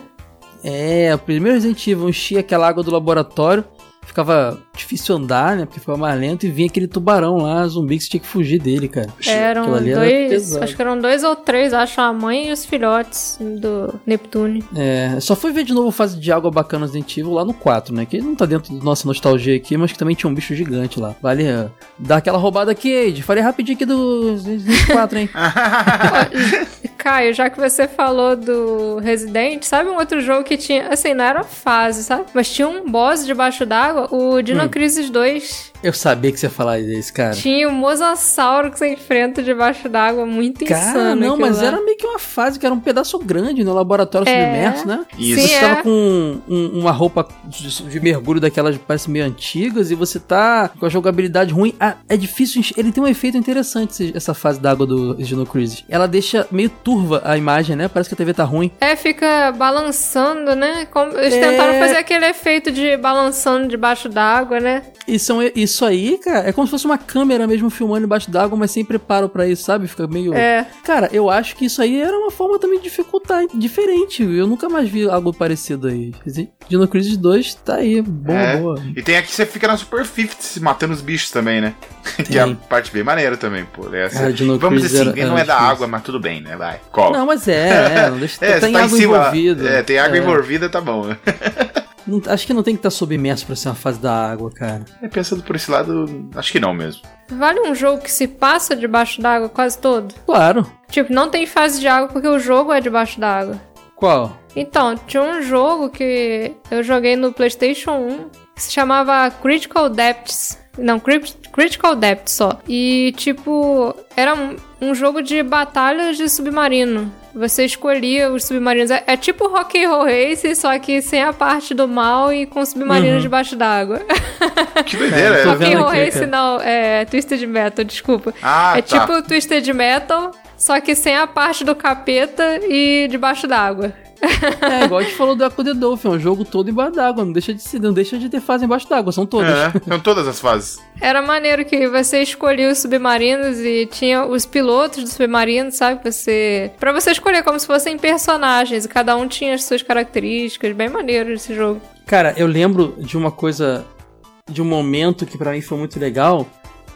É, o primeiro Resident Evil enchia aquela água do laboratório ficava difícil andar, né? Porque ficava mais lento e vinha aquele tubarão lá, zumbi que você tinha que fugir dele, cara. Eram dois, acho que eram dois ou três, acho, a mãe e os filhotes do Neptune. É, só fui ver de novo fase de água bacana Evil lá no 4, né? Que não tá dentro da nossa nostalgia aqui, mas que também tinha um bicho gigante lá. Vale uh, dar aquela roubada aqui, Age. Falei rapidinho aqui do Resident 4, hein? Caio, já que você falou do Resident, sabe um outro jogo que tinha, assim, não era fase, sabe? Mas tinha um boss debaixo d'água, o Dino hum. Crisis 2. Eu sabia que você ia falar isso, cara. Tinha o Mosasauro que você enfrenta debaixo d'água, muito cara, insano. Não, mas lá. era meio que uma fase que era um pedaço grande no laboratório é. submerso, né? Isso. Sim, você é. tava com um, uma roupa de, de, mergulho daquelas parece meio antigas e você tá com a jogabilidade ruim. Ah, é difícil. Ele tem um efeito interessante, essa fase d'água do Dino Crisis. Ela deixa meio turva a imagem, né? Parece que a TV tá ruim. É, fica balançando, né? Como, eles é... tentaram fazer aquele efeito de balançando debaixo d'água, né? Isso, isso aí, cara, é como se fosse uma câmera mesmo filmando embaixo d'água, mas sem preparo para isso, sabe? Fica meio. É. Cara, eu acho que isso aí era uma forma também de dificultar, diferente. Eu nunca mais vi algo parecido aí. Dino Crisis 2 tá aí, boa, é. boa. E tem aqui que você fica na superfície matando os bichos também, né? que é a parte bem maneira também, pô. Essa... Cara, Vamos dizer assim, era, não é da água, mas tudo bem, né? Vai, cola. Não, mas é, é, não deixa... é, tem tá água envolvida. É, tem água é. envolvida, tá bom. Não, acho que não tem que estar tá submerso pra ser uma fase da água, cara. É, pensando por esse lado, acho que não mesmo. Vale um jogo que se passa debaixo d'água quase todo? Claro. Tipo, não tem fase de água porque o jogo é debaixo d'água. Qual? Então, tinha um jogo que eu joguei no PlayStation 1 que se chamava Critical Depths. Não, Critical Depth só. E, tipo, era um, um jogo de batalhas de submarino. Você escolhia os submarinos. É, é tipo Rock Roll Race, só que sem a parte do mal e com submarinos uhum. debaixo d'água. Que doideira, é. Rock Roll Race não, é Twisted Metal, desculpa. Ah, é tá. tipo Twisted Metal, só que sem a parte do capeta e debaixo d'água. É, igual a gente falou do Echo the Dolphin, é um jogo todo embaixo d'água, não deixa de ser, não deixa de ter fase embaixo d'água, são todas. É, são todas as fases. Era maneiro que você escolhia os submarinos e tinha os pilotos dos submarinos, sabe? Você. para você escolher como se fossem personagens, e cada um tinha as suas características, bem maneiro esse jogo. Cara, eu lembro de uma coisa, de um momento que para mim foi muito legal,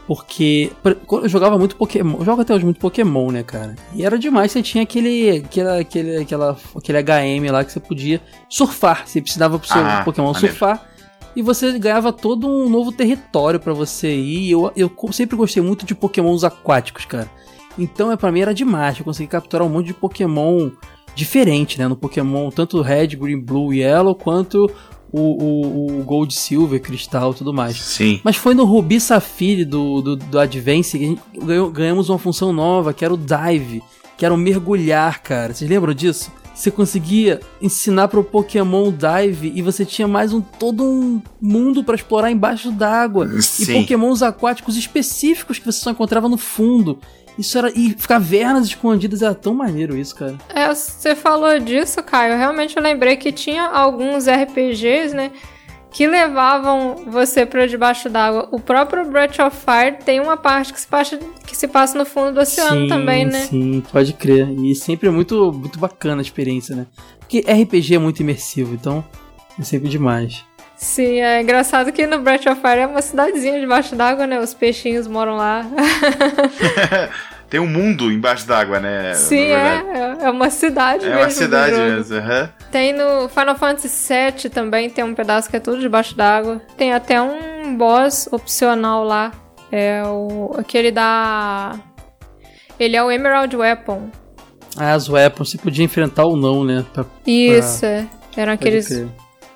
porque eu jogava muito Pokémon, jogo até hoje muito Pokémon, né, cara? E era demais, você tinha aquele, aquele, aquele, aquela, aquele HM lá que você podia surfar, você precisava pro seu ah, Pokémon maneiro. surfar e você ganhava todo um novo território para você ir. Eu, eu sempre gostei muito de Pokémons aquáticos, cara. Então, é para mim era demais, eu consegui capturar um monte de Pokémon diferente, né? No Pokémon, tanto Red, Green, Blue e Yellow, quanto o, o, o, Gold, Silver, Cristal e tudo mais. Sim. Mas foi no Ruby Safiri do, do, do Advance que ganhou, ganhamos uma função nova, que era o Dive, que era o mergulhar, cara. Vocês lembram disso? Você conseguia ensinar para o Pokémon Dive e você tinha mais um todo um mundo para explorar embaixo d'água. E Pokémons aquáticos específicos que você só encontrava no fundo. Isso era. E cavernas escondidas era tão maneiro isso, cara. É, você falou disso, Caio. Realmente eu lembrei que tinha alguns RPGs, né? que levavam você para debaixo d'água. O próprio Breath of Fire tem uma parte que se passa, que se passa no fundo do oceano sim, também, né? Sim, pode crer. E sempre é muito, muito bacana a experiência, né? Porque RPG é muito imersivo, então é sempre demais. Sim, é engraçado que no Breath of Fire é uma cidadezinha debaixo d'água, né? Os peixinhos moram lá. Tem um mundo embaixo d'água, né? Sim, é. É uma cidade É mesmo. uma do cidade mesmo. aham. Tem no Final Fantasy VII também, tem um pedaço que é tudo debaixo d'água. Tem até um boss opcional lá. É o aquele da. Ele é o Emerald Weapon. Ah, as weapons você podia enfrentar ou não, né? Pra- Isso, é. Eram aqueles crer.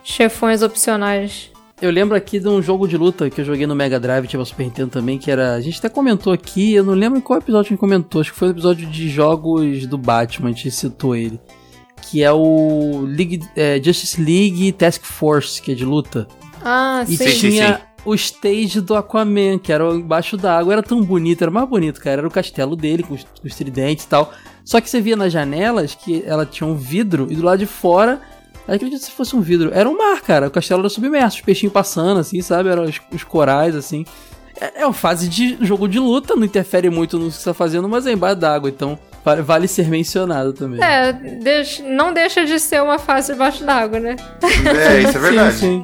Chefões opcionais. Eu lembro aqui de um jogo de luta que eu joguei no Mega Drive, tinha Super Nintendo também, que era. A gente até comentou aqui, eu não lembro em qual episódio a gente comentou, acho que foi no episódio de jogos do Batman, a gente citou ele. Que é o League, é, Justice League Task Force, que é de luta. Ah, E sim. Sim, sim, tinha sim. o stage do Aquaman, que era embaixo da água. Era tão bonito, era mais bonito, cara. Era o castelo dele, com os, com os tridentes e tal. Só que você via nas janelas que ela tinha um vidro e do lado de fora. Eu acredito que se fosse um vidro. Era um mar, cara. O castelo era submerso, os peixinhos passando, assim, sabe? Eram os, os corais, assim. É, é uma fase de jogo de luta, não interfere muito no que você tá fazendo, mas é embaixo d'água, então vale, vale ser mencionado também. É, deixa- não deixa de ser uma fase debaixo d'água, né? É, isso é verdade. Sim, sim.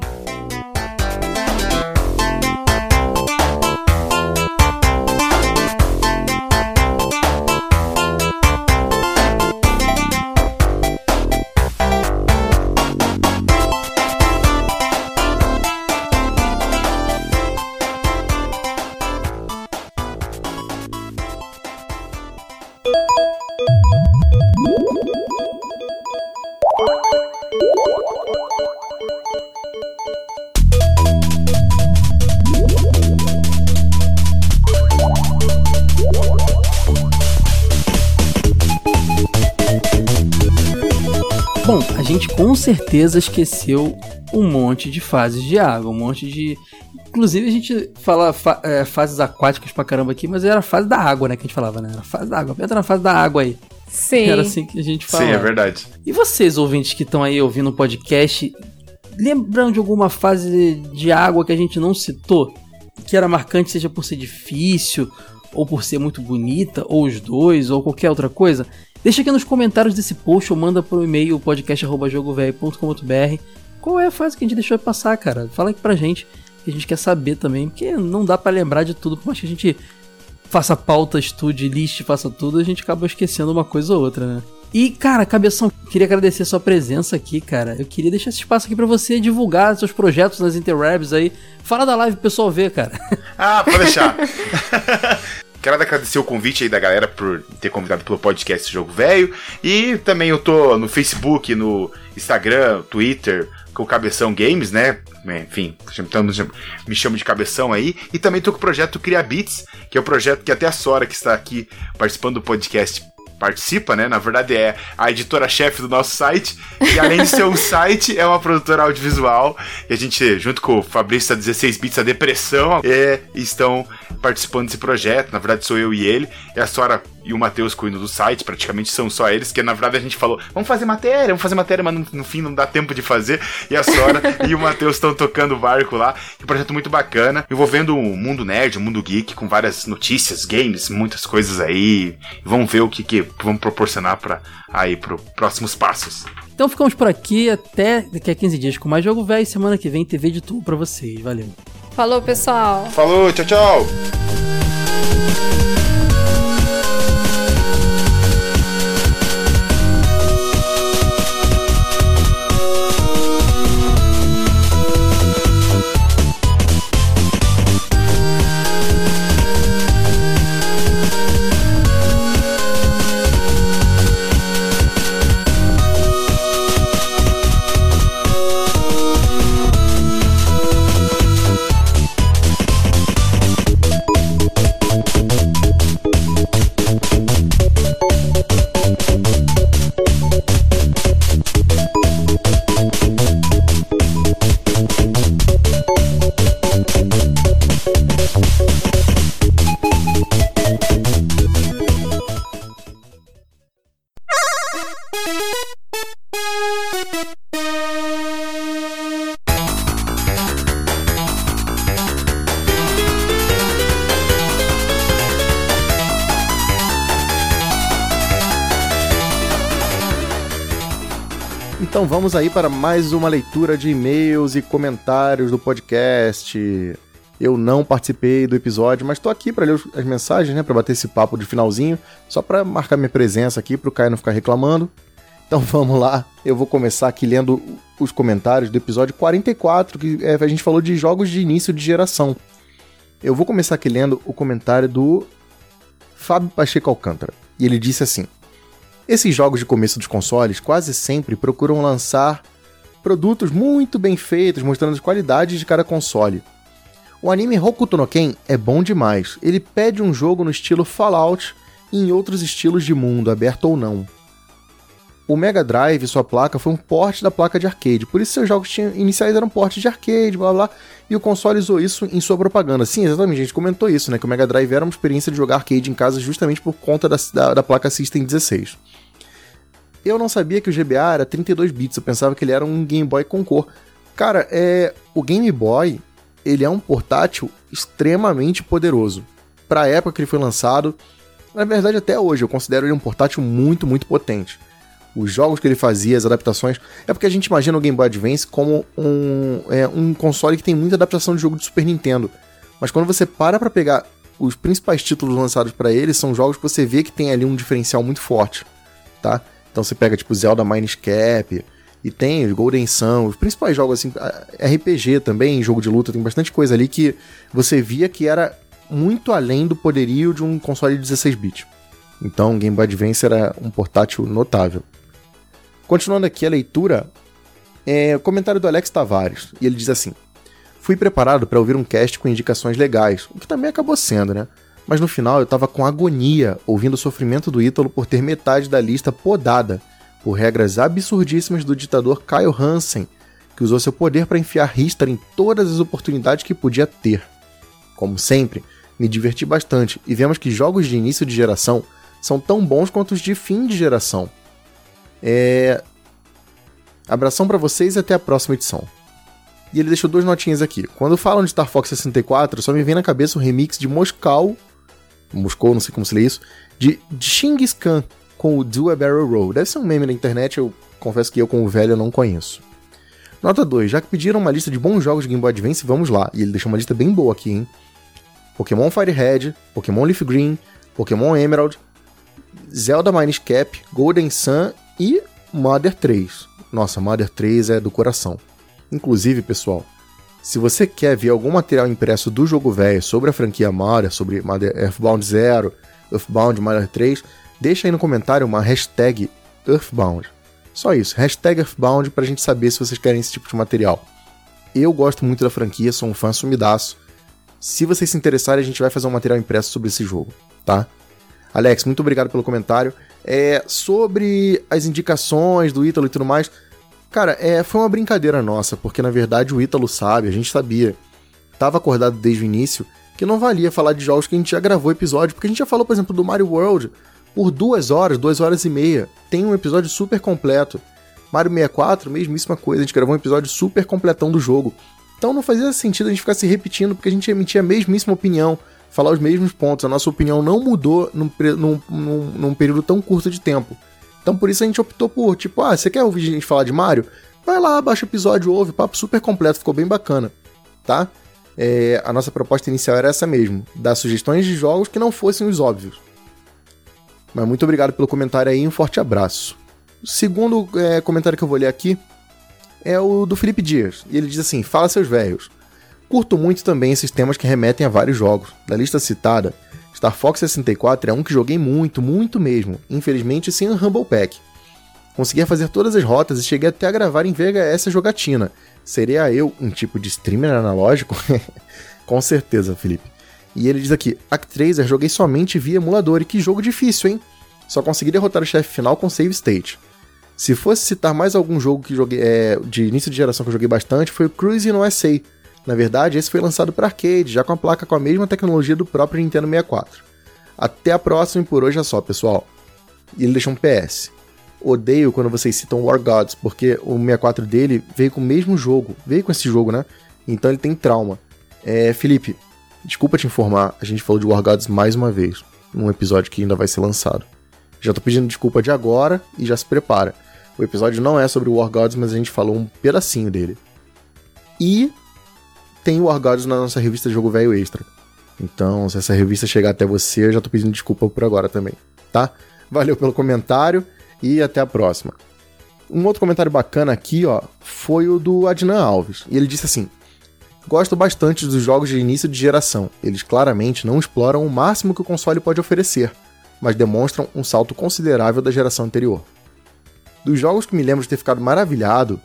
Certeza esqueceu um monte de fases de água, um monte de. Inclusive a gente fala fa- é, fases aquáticas pra caramba aqui, mas era a fase da água, né? Que a gente falava, né? Era a fase da água. Entra na fase da água aí. Sim. Era assim que a gente falava. Sim, é verdade. E vocês, ouvintes que estão aí ouvindo o podcast, lembram de alguma fase de água que a gente não citou? Que era marcante, seja por ser difícil, ou por ser muito bonita, ou os dois, ou qualquer outra coisa? Deixa aqui nos comentários desse post ou manda pro e-mail podcast.jogovelho.com.br qual é a fase que a gente deixou passar, cara. Fala aqui pra gente, que a gente quer saber também, porque não dá pra lembrar de tudo, por mais que a gente faça pauta, estude, liste, faça tudo, a gente acaba esquecendo uma coisa ou outra, né? E, cara, Cabeção, queria agradecer a sua presença aqui, cara. Eu queria deixar esse espaço aqui pra você divulgar seus projetos nas interwebs aí. Fala da live pro pessoal ver, cara. Ah, pode deixar. Quero agradecer o convite aí da galera por ter convidado pelo podcast Jogo Velho. E também eu tô no Facebook, no Instagram, Twitter, com o Cabeção Games, né? Enfim, chamamos- me chamo de Cabeção aí. E também tô com o projeto Cria Beats, que é o projeto que até a Sora, que está aqui participando do podcast, participa, né? Na verdade é a editora-chefe do nosso site. E além de ser um site, é uma produtora audiovisual. E a gente, junto com o Fabrício da 16 Bits, a Depressão, é, estão participando desse projeto. Na verdade, sou eu e ele. E a Sora e o Matheus cuidam do site, praticamente são só eles, que na verdade a gente falou, vamos fazer matéria, vamos fazer matéria, mas no, no fim não dá tempo de fazer. E a Sora e o Matheus estão tocando o barco lá. É um projeto muito bacana, envolvendo o mundo nerd, o mundo geek, com várias notícias, games, muitas coisas aí. Vamos ver o que, que vamos proporcionar para aí pro próximos passos. Então ficamos por aqui até daqui a 15 dias com mais jogo velho. Semana que vem TV de tudo pra vocês. Valeu. Falou, pessoal. Falou, tchau, tchau! Vamos aí para mais uma leitura de e-mails e comentários do podcast. Eu não participei do episódio, mas tô aqui para ler as mensagens, né, para bater esse papo de finalzinho, só para marcar minha presença aqui pro Caio não ficar reclamando. Então vamos lá, eu vou começar aqui lendo os comentários do episódio 44, que é, a gente falou de jogos de início de geração. Eu vou começar aqui lendo o comentário do Fábio Pacheco Alcântara. E ele disse assim: Esses jogos de começo dos consoles quase sempre procuram lançar produtos muito bem feitos, mostrando as qualidades de cada console. O anime Hokuto no Ken é bom demais. Ele pede um jogo no estilo Fallout e em outros estilos de mundo, aberto ou não. O Mega Drive, sua placa, foi um porte da placa de arcade, por isso seus jogos tinham, iniciais eram portes de arcade, blá blá, e o console usou isso em sua propaganda. Sim, exatamente, a gente comentou isso, né? Que o Mega Drive era uma experiência de jogar arcade em casa justamente por conta da, da, da placa System 16. Eu não sabia que o GBA era 32 bits, eu pensava que ele era um Game Boy com cor. Cara, é, o Game Boy, ele é um portátil extremamente poderoso. Para a época que ele foi lançado, na verdade até hoje eu considero ele um portátil muito, muito potente os jogos que ele fazia, as adaptações. É porque a gente imagina o Game Boy Advance como um, é, um console que tem muita adaptação de jogo de Super Nintendo. Mas quando você para pra pegar os principais títulos lançados para ele, são jogos que você vê que tem ali um diferencial muito forte, tá? Então você pega tipo Zelda Minish Cap, e tem os Golden Sun, os principais jogos assim, RPG também, jogo de luta, tem bastante coisa ali que você via que era muito além do poderio de um console de 16 bits. Então, o Game Boy Advance era um portátil notável. Continuando aqui a leitura, é o comentário do Alex Tavares, e ele diz assim: Fui preparado para ouvir um cast com indicações legais, o que também acabou sendo, né? Mas no final eu tava com agonia ouvindo o sofrimento do Ítalo por ter metade da lista podada por regras absurdíssimas do ditador Kyle Hansen, que usou seu poder para enfiar Ristar em todas as oportunidades que podia ter. Como sempre, me diverti bastante e vemos que jogos de início de geração são tão bons quanto os de fim de geração. É... Abração para vocês e até a próxima edição. E ele deixou duas notinhas aqui. Quando falam de Star Fox 64, só me vem na cabeça o remix de Moscou, Moscou, não sei como se lê isso, de Genghis Khan com o Do a Barrel Roll. Deve ser um meme na internet, eu confesso que eu, como velho, não conheço. Nota 2. Já que pediram uma lista de bons jogos de Game Boy Advance, vamos lá. E ele deixou uma lista bem boa aqui, hein? Pokémon Firehead, Pokémon Leaf Green, Pokémon Emerald, Zelda Minish Cap, Golden Sun e Mother 3. Nossa, Mother 3 é do coração. Inclusive, pessoal, se você quer ver algum material impresso do jogo velho sobre a franquia Mother, sobre Mother Earthbound 0, Earthbound Mother 3, deixa aí no comentário uma hashtag Earthbound. Só isso, hashtag Earthbound pra gente saber se vocês querem esse tipo de material. Eu gosto muito da franquia, sou um fã sumidaço. Se vocês se interessarem, a gente vai fazer um material impresso sobre esse jogo, tá? Alex, muito obrigado pelo comentário. É, sobre as indicações do Ítalo e tudo mais, cara, é, foi uma brincadeira nossa, porque na verdade o Ítalo sabe, a gente sabia, tava acordado desde o início, que não valia falar de jogos que a gente já gravou episódio, porque a gente já falou, por exemplo, do Mario World por duas horas, duas horas e meia. Tem um episódio super completo. Mario 64, mesmíssima coisa, a gente gravou um episódio super completão do jogo. Então não fazia sentido a gente ficar se repetindo, porque a gente emitia a mesmíssima opinião falar os mesmos pontos. A nossa opinião não mudou num, num, num, num período tão curto de tempo. Então por isso a gente optou por, tipo, ah, você quer ouvir a gente falar de Mario? Vai lá, baixa o episódio, ouve, papo super completo, ficou bem bacana, tá? É, a nossa proposta inicial era essa mesmo, dar sugestões de jogos que não fossem os óbvios. Mas muito obrigado pelo comentário aí, um forte abraço. O segundo é, comentário que eu vou ler aqui é o do Felipe Dias, e ele diz assim: Fala seus velhos. Curto muito também esses temas que remetem a vários jogos. Da lista citada, Star Fox 64 é um que joguei muito, muito mesmo, infelizmente sem o Humble Pack. Conseguia fazer todas as rotas e cheguei até a gravar em VHS a jogatina. Seria eu um tipo de streamer analógico? Com certeza, Felipe. E ele diz aqui: Actraiser joguei somente via emulador e que jogo difícil, hein? Só consegui derrotar o chefe final com save state. Se fosse citar mais algum jogo que joguei é, de início de geração que eu joguei bastante, foi o Cruise no USA, na verdade, esse foi lançado para arcade, já com a placa com a mesma tecnologia do próprio Nintendo 64. Até a próxima e por hoje é só, pessoal. E ele deixou um PS. Odeio quando vocês citam War Gods, porque o 64 dele veio com o mesmo jogo, veio com esse jogo, né? Então ele tem trauma. É, Felipe, desculpa te informar, a gente falou de War Gods mais uma vez, num episódio que ainda vai ser lançado. Já tô pedindo desculpa de agora e já se prepara. O episódio não é sobre War Gods, mas a gente falou um pedacinho dele. E tem War Gods na nossa revista Jogo Velho Extra. Então, se essa revista chegar até você, eu já tô pedindo desculpa por agora também, tá? Valeu pelo comentário e até a próxima. Um outro comentário bacana aqui, ó, foi o do Adnan Alves. E ele disse assim: Gosto bastante dos jogos de início de geração. Eles claramente não exploram o máximo que o console pode oferecer, mas demonstram um salto considerável da geração anterior. Dos jogos que me lembro de ter ficado maravilhado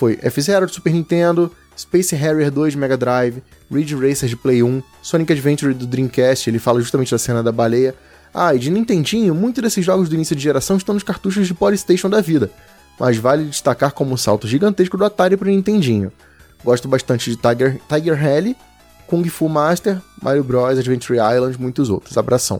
foi F-Zero de Super Nintendo, Space Harrier 2 de Mega Drive, Ridge Racer de Play 1, Sonic Adventure do Dreamcast, ele fala justamente da cena da baleia. Ah, e de Nintendinho, muitos desses jogos do início de geração estão nos cartuchos de Polystation da vida, mas vale destacar como um salto gigantesco do Atari para o Nintendinho. Gosto bastante de Tiger, Tiger Rally, Kung Fu Master, Mario Bros, Adventure Island, muitos outros. Abração.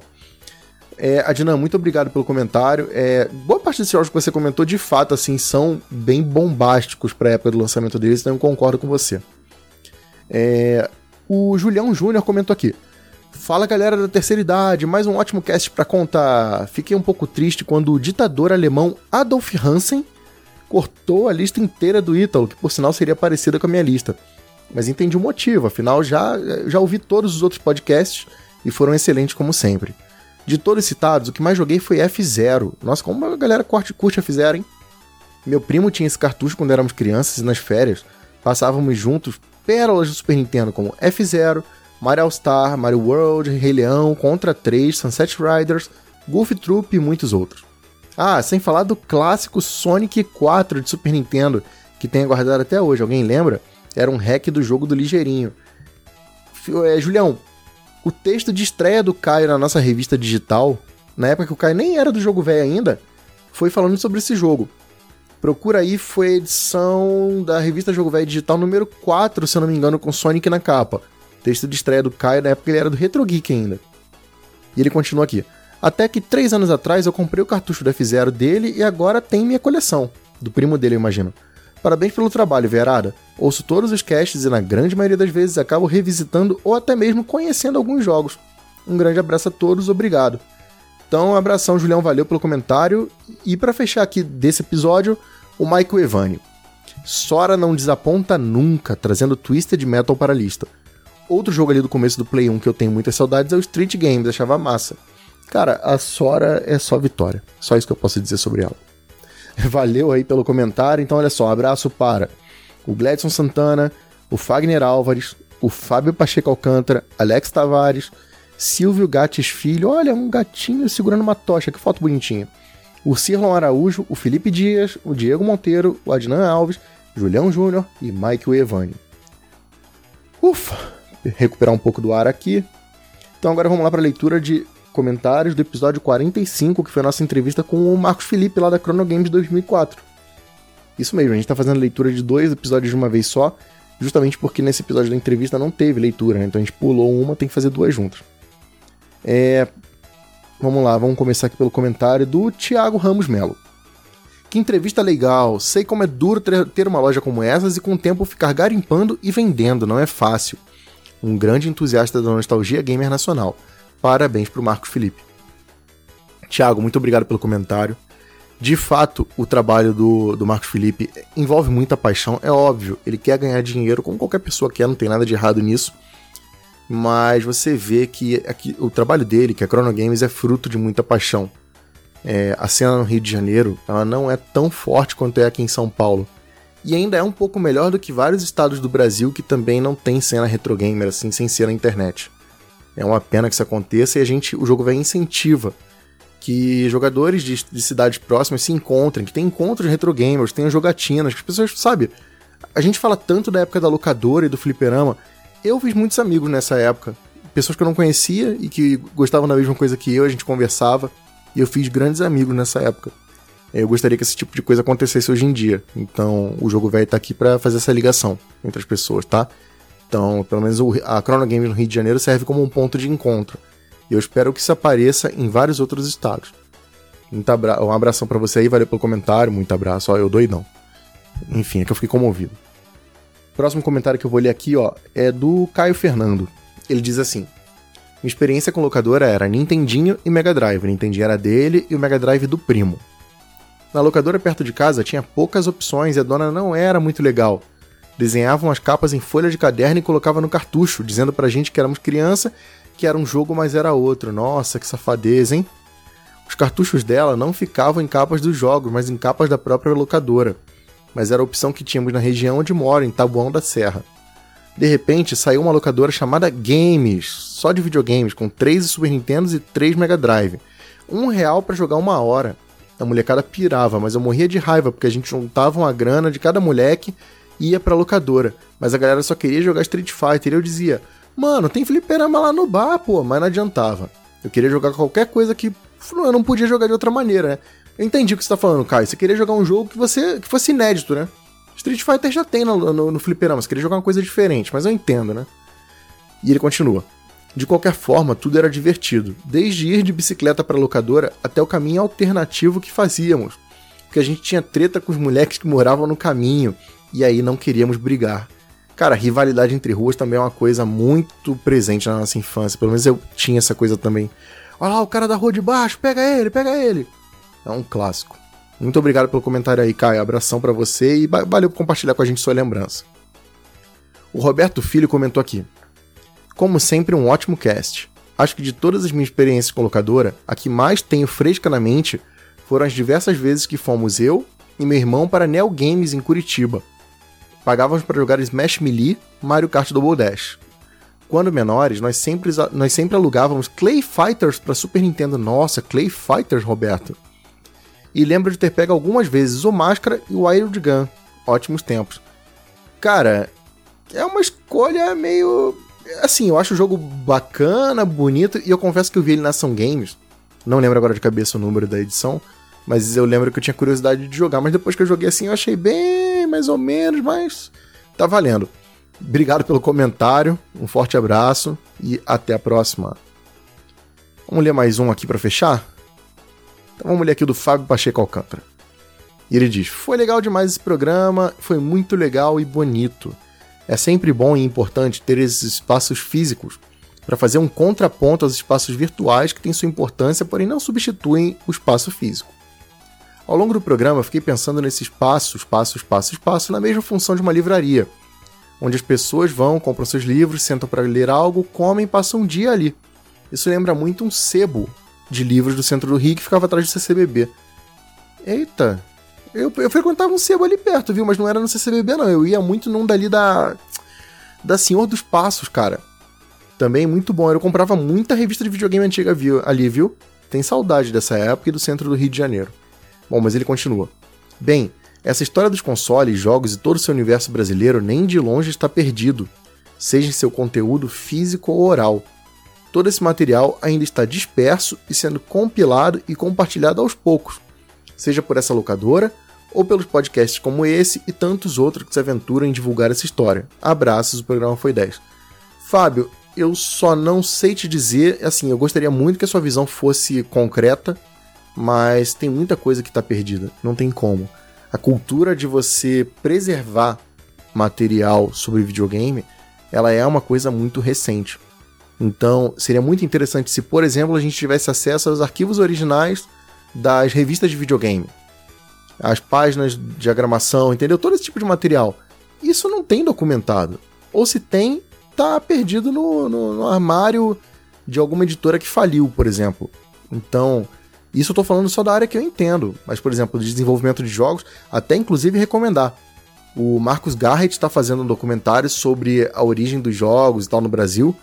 É, Adina, muito obrigado pelo comentário. É, boa parte desses jogos que você comentou, de fato, assim, são bem bombásticos para a época do lançamento deles, então eu concordo com você. É, o Julião Júnior comentou aqui. Fala galera da terceira idade, mais um ótimo cast para contar. Fiquei um pouco triste quando o ditador alemão Adolf Hansen cortou a lista inteira do Ítalo, que por sinal seria parecida com a minha lista. Mas entendi o motivo, afinal já, já ouvi todos os outros podcasts e foram excelentes como sempre. De todos citados, o que mais joguei foi F0. Nossa, como a galera curte, curte F0, hein? Meu primo tinha esse cartucho quando éramos crianças e nas férias passávamos juntos pérolas do Super Nintendo como F0, Mario All Star, Mario World, Rei Leão, Contra 3, Sunset Riders, Golf Troop e muitos outros. Ah, sem falar do clássico Sonic 4 de Super Nintendo, que tem guardado até hoje. Alguém lembra? Era um hack do jogo do Ligeirinho. É, Julião, o texto de estreia do Caio na nossa revista digital, na época que o Caio nem era do jogo velho ainda, foi falando sobre esse jogo. Procura aí, foi a edição da revista Jogo Velho Digital número 4, se eu não me engano, com Sonic na capa. Texto de estreia do Caio, na época ele era do Retro Geek ainda. E ele continua aqui. Até que três anos atrás eu comprei o cartucho do F0 dele e agora tem minha coleção. Do primo dele, eu imagino. Parabéns pelo trabalho, Verada. Ouço todos os casts e na grande maioria das vezes acabo revisitando ou até mesmo conhecendo alguns jogos. Um grande abraço a todos, obrigado. Então, abração, Julião, valeu pelo comentário. E para fechar aqui desse episódio, o Michael Evani. Sora não desaponta nunca, trazendo Twisted Metal para a lista. Outro jogo ali do começo do Play 1 que eu tenho muitas saudades é o Street Games, achava massa. Cara, a Sora é só vitória. Só isso que eu posso dizer sobre ela. Valeu aí pelo comentário. Então, olha só, um abraço para o Gladson Santana, o Fagner Álvares, o Fábio Pacheco Alcântara, Alex Tavares, Silvio Gates Filho. Olha, um gatinho segurando uma tocha, que foto bonitinha. O Cirlon Araújo, o Felipe Dias, o Diego Monteiro, o Adnan Alves, Julião Júnior e Mike Evani. Ufa! Recuperar um pouco do ar aqui. Então agora vamos lá para a leitura de comentários do episódio 45, que foi a nossa entrevista com o Marcos Felipe lá da Chrono Games 2004. Isso mesmo, a gente tá fazendo leitura de dois episódios de uma vez só, justamente porque nesse episódio da entrevista não teve leitura, né? então a gente pulou uma, tem que fazer duas juntas. É... Vamos lá, vamos começar aqui pelo comentário do Thiago Ramos Melo. Que entrevista legal! Sei como é duro ter uma loja como essas e com o tempo ficar garimpando e vendendo, não é fácil. Um grande entusiasta da nostalgia gamer nacional. Parabéns para o Felipe. Tiago, muito obrigado pelo comentário. De fato, o trabalho do, do Marcos Felipe envolve muita paixão, é óbvio. Ele quer ganhar dinheiro, como qualquer pessoa quer, não tem nada de errado nisso. Mas você vê que aqui, o trabalho dele, que é Chrono Games, é fruto de muita paixão. É, a cena no Rio de Janeiro ela não é tão forte quanto é aqui em São Paulo. E ainda é um pouco melhor do que vários estados do Brasil que também não tem cena retro gamer assim, sem ser na internet. É uma pena que isso aconteça e a gente, o jogo vai incentiva que jogadores de, de cidades próximas se encontrem, que tem encontros de retro gamers, tenham jogatinas, que as pessoas, sabe? A gente fala tanto da época da locadora e do fliperama. Eu fiz muitos amigos nessa época. Pessoas que eu não conhecia e que gostavam da mesma coisa que eu, a gente conversava. E eu fiz grandes amigos nessa época. Eu gostaria que esse tipo de coisa acontecesse hoje em dia. Então, o jogo velho tá aqui para fazer essa ligação entre as pessoas, tá? Então, pelo menos a Chrono Games no Rio de Janeiro serve como um ponto de encontro. E eu espero que isso apareça em vários outros estados. Abra um abração para você aí, valeu pelo comentário, muito abraço. Ó, eu doidão. Enfim, é que eu fiquei comovido. Próximo comentário que eu vou ler aqui, ó, é do Caio Fernando. Ele diz assim: Minha experiência com locadora era Nintendinho e Mega Drive. O Nintendinho era dele e o Mega Drive do primo. Na locadora perto de casa tinha poucas opções e a dona não era muito legal. Desenhavam as capas em folha de caderno e colocava no cartucho, dizendo pra gente que éramos criança, que era um jogo, mas era outro. Nossa, que safadeza, hein? Os cartuchos dela não ficavam em capas dos jogos, mas em capas da própria locadora. Mas era a opção que tínhamos na região onde moro, em Tabuão da Serra. De repente, saiu uma locadora chamada Games, só de videogames, com 3 Super Nintendos e 3 Mega Drive. Um real para jogar uma hora. A molecada pirava, mas eu morria de raiva porque a gente juntava uma grana de cada moleque ia pra locadora. Mas a galera só queria jogar Street Fighter e eu dizia: Mano, tem fliperama lá no bar, pô, mas não adiantava. Eu queria jogar qualquer coisa que eu não podia jogar de outra maneira, né? Eu entendi o que você tá falando, Caio. Você queria jogar um jogo que você que fosse inédito, né? Street Fighter já tem no, no, no fliperama, você queria jogar uma coisa diferente, mas eu entendo, né? E ele continua. De qualquer forma, tudo era divertido, desde ir de bicicleta para a locadora até o caminho alternativo que fazíamos, porque a gente tinha treta com os moleques que moravam no caminho e aí não queríamos brigar. Cara, rivalidade entre ruas também é uma coisa muito presente na nossa infância, pelo menos eu tinha essa coisa também. Olha lá, o cara da rua de baixo, pega ele, pega ele. É um clássico. Muito obrigado pelo comentário aí, Caio. Abração para você e valeu por compartilhar com a gente sua lembrança. O Roberto Filho comentou aqui. Como sempre, um ótimo cast. Acho que de todas as minhas experiências com locadora, a que mais tenho fresca na mente foram as diversas vezes que fomos eu e meu irmão para Neo Games em Curitiba. Pagávamos para jogar Smash Melee, Mario Kart Double Dash. Quando menores, nós sempre, nós sempre alugávamos Clay Fighters para Super Nintendo. Nossa, Clay Fighters, Roberto. E lembro de ter pego algumas vezes o Máscara e o Wild Gun. Ótimos tempos. Cara, é uma escolha meio assim, eu acho o jogo bacana, bonito, e eu confesso que eu vi ele na Ação Games. Não lembro agora de cabeça o número da edição, mas eu lembro que eu tinha curiosidade de jogar. Mas depois que eu joguei assim, eu achei bem mais ou menos, mas tá valendo. Obrigado pelo comentário, um forte abraço e até a próxima. Vamos ler mais um aqui para fechar? Então vamos ler aqui do Fábio Pacheco Alcântara. E ele diz: Foi legal demais esse programa, foi muito legal e bonito. É sempre bom e importante ter esses espaços físicos para fazer um contraponto aos espaços virtuais que têm sua importância, porém não substituem o espaço físico. Ao longo do programa, fiquei pensando nesse espaço, espaço, espaço, espaço, na mesma função de uma livraria, onde as pessoas vão, compram seus livros, sentam para ler algo, comem e passam um dia ali. Isso lembra muito um sebo de livros do centro do Rio que ficava atrás do CCBB. Eita, eu, eu frequentava um sebo ali perto, viu? Mas não era no CCBB, não. Eu ia muito num dali da. Da Senhor dos Passos, cara. Também muito bom. Eu comprava muita revista de videogame antiga viu, ali, viu? Tem saudade dessa época e do centro do Rio de Janeiro. Bom, mas ele continua. Bem, essa história dos consoles, jogos e todo o seu universo brasileiro nem de longe está perdido, seja em seu conteúdo físico ou oral. Todo esse material ainda está disperso e sendo compilado e compartilhado aos poucos, seja por essa locadora ou pelos podcasts como esse e tantos outros que se aventuram em divulgar essa história. Abraços, o programa foi 10. Fábio, eu só não sei te dizer, assim, eu gostaria muito que a sua visão fosse concreta, mas tem muita coisa que está perdida, não tem como. A cultura de você preservar material sobre videogame, ela é uma coisa muito recente. Então, seria muito interessante se, por exemplo, a gente tivesse acesso aos arquivos originais das revistas de videogame. As páginas de diagramação, entendeu? Todo esse tipo de material. Isso não tem documentado. Ou se tem, tá perdido no, no, no armário de alguma editora que faliu, por exemplo. Então, isso eu tô falando só da área que eu entendo. Mas, por exemplo, de desenvolvimento de jogos, até inclusive recomendar. O Marcos Garrett está fazendo um documentário sobre a origem dos jogos e tal no Brasil.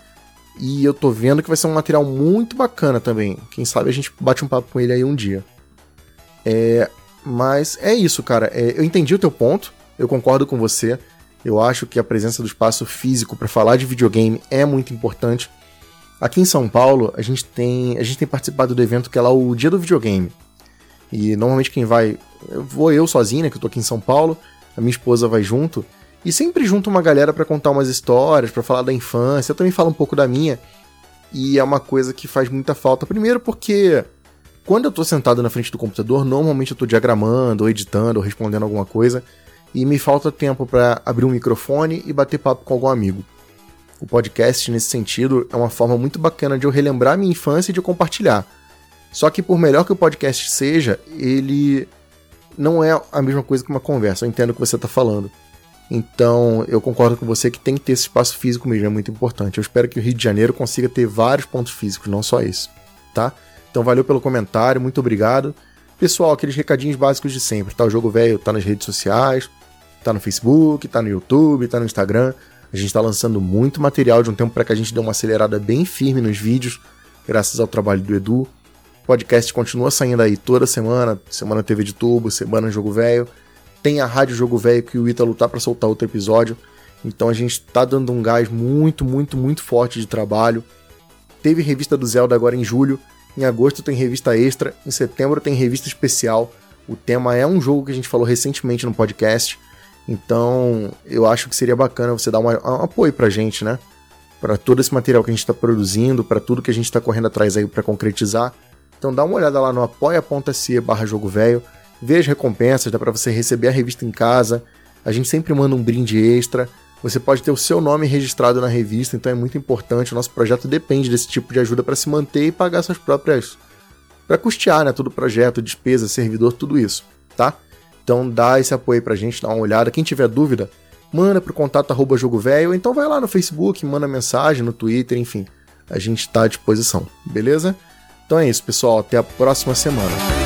E eu tô vendo que vai ser um material muito bacana também. Quem sabe a gente bate um papo com ele aí um dia. É, mas é isso, cara. É, eu entendi o teu ponto. Eu concordo com você. Eu acho que a presença do espaço físico para falar de videogame é muito importante. Aqui em São Paulo, a gente tem, a gente tem participado do evento que é lá o Dia do Videogame. E normalmente quem vai, eu vou eu sozinho, né, que eu tô aqui em São Paulo, a minha esposa vai junto. E sempre junto uma galera para contar umas histórias, para falar da infância. Eu também falo um pouco da minha. E é uma coisa que faz muita falta. Primeiro porque quando eu tô sentado na frente do computador, normalmente eu tô diagramando, ou editando, ou respondendo alguma coisa, e me falta tempo para abrir um microfone e bater papo com algum amigo. O podcast, nesse sentido, é uma forma muito bacana de eu relembrar minha infância e de eu compartilhar. Só que por melhor que o podcast seja, ele não é a mesma coisa que uma conversa. Eu entendo o que você está falando. Então, eu concordo com você que tem que ter esse espaço físico mesmo, é muito importante. Eu espero que o Rio de Janeiro consiga ter vários pontos físicos, não só esse, tá? Então, valeu pelo comentário, muito obrigado. Pessoal, aqueles recadinhos básicos de sempre, tá? O Jogo Velho tá nas redes sociais, tá no Facebook, tá no YouTube, tá no Instagram. A gente tá lançando muito material de um tempo para que a gente dê uma acelerada bem firme nos vídeos, graças ao trabalho do Edu. O podcast continua saindo aí toda semana, semana TV de tubo, semana Jogo Velho. Tem a Rádio Jogo Velho que o Ítalo tá para soltar outro episódio. Então a gente tá dando um gás muito, muito, muito forte de trabalho. Teve revista do Zelda agora em julho. Em agosto tem revista extra. Em setembro tem revista especial. O tema é um jogo que a gente falou recentemente no podcast. Então eu acho que seria bacana você dar uma, um apoio pra gente, né? Para todo esse material que a gente está produzindo, para tudo que a gente está correndo atrás aí para concretizar. Então dá uma olhada lá no apoia.se barra jogo velho Vê as recompensas, dá para você receber a revista em casa. A gente sempre manda um brinde extra. Você pode ter o seu nome registrado na revista, então é muito importante. O nosso projeto depende desse tipo de ajuda para se manter e pagar suas próprias. para custear, né? Todo o projeto, despesa, servidor, tudo isso, tá? Então dá esse apoio pra gente, dá uma olhada. Quem tiver dúvida, manda pro contato arroba jogo velho, então vai lá no Facebook, manda mensagem, no Twitter, enfim. A gente está à disposição, beleza? Então é isso, pessoal. Até a próxima semana.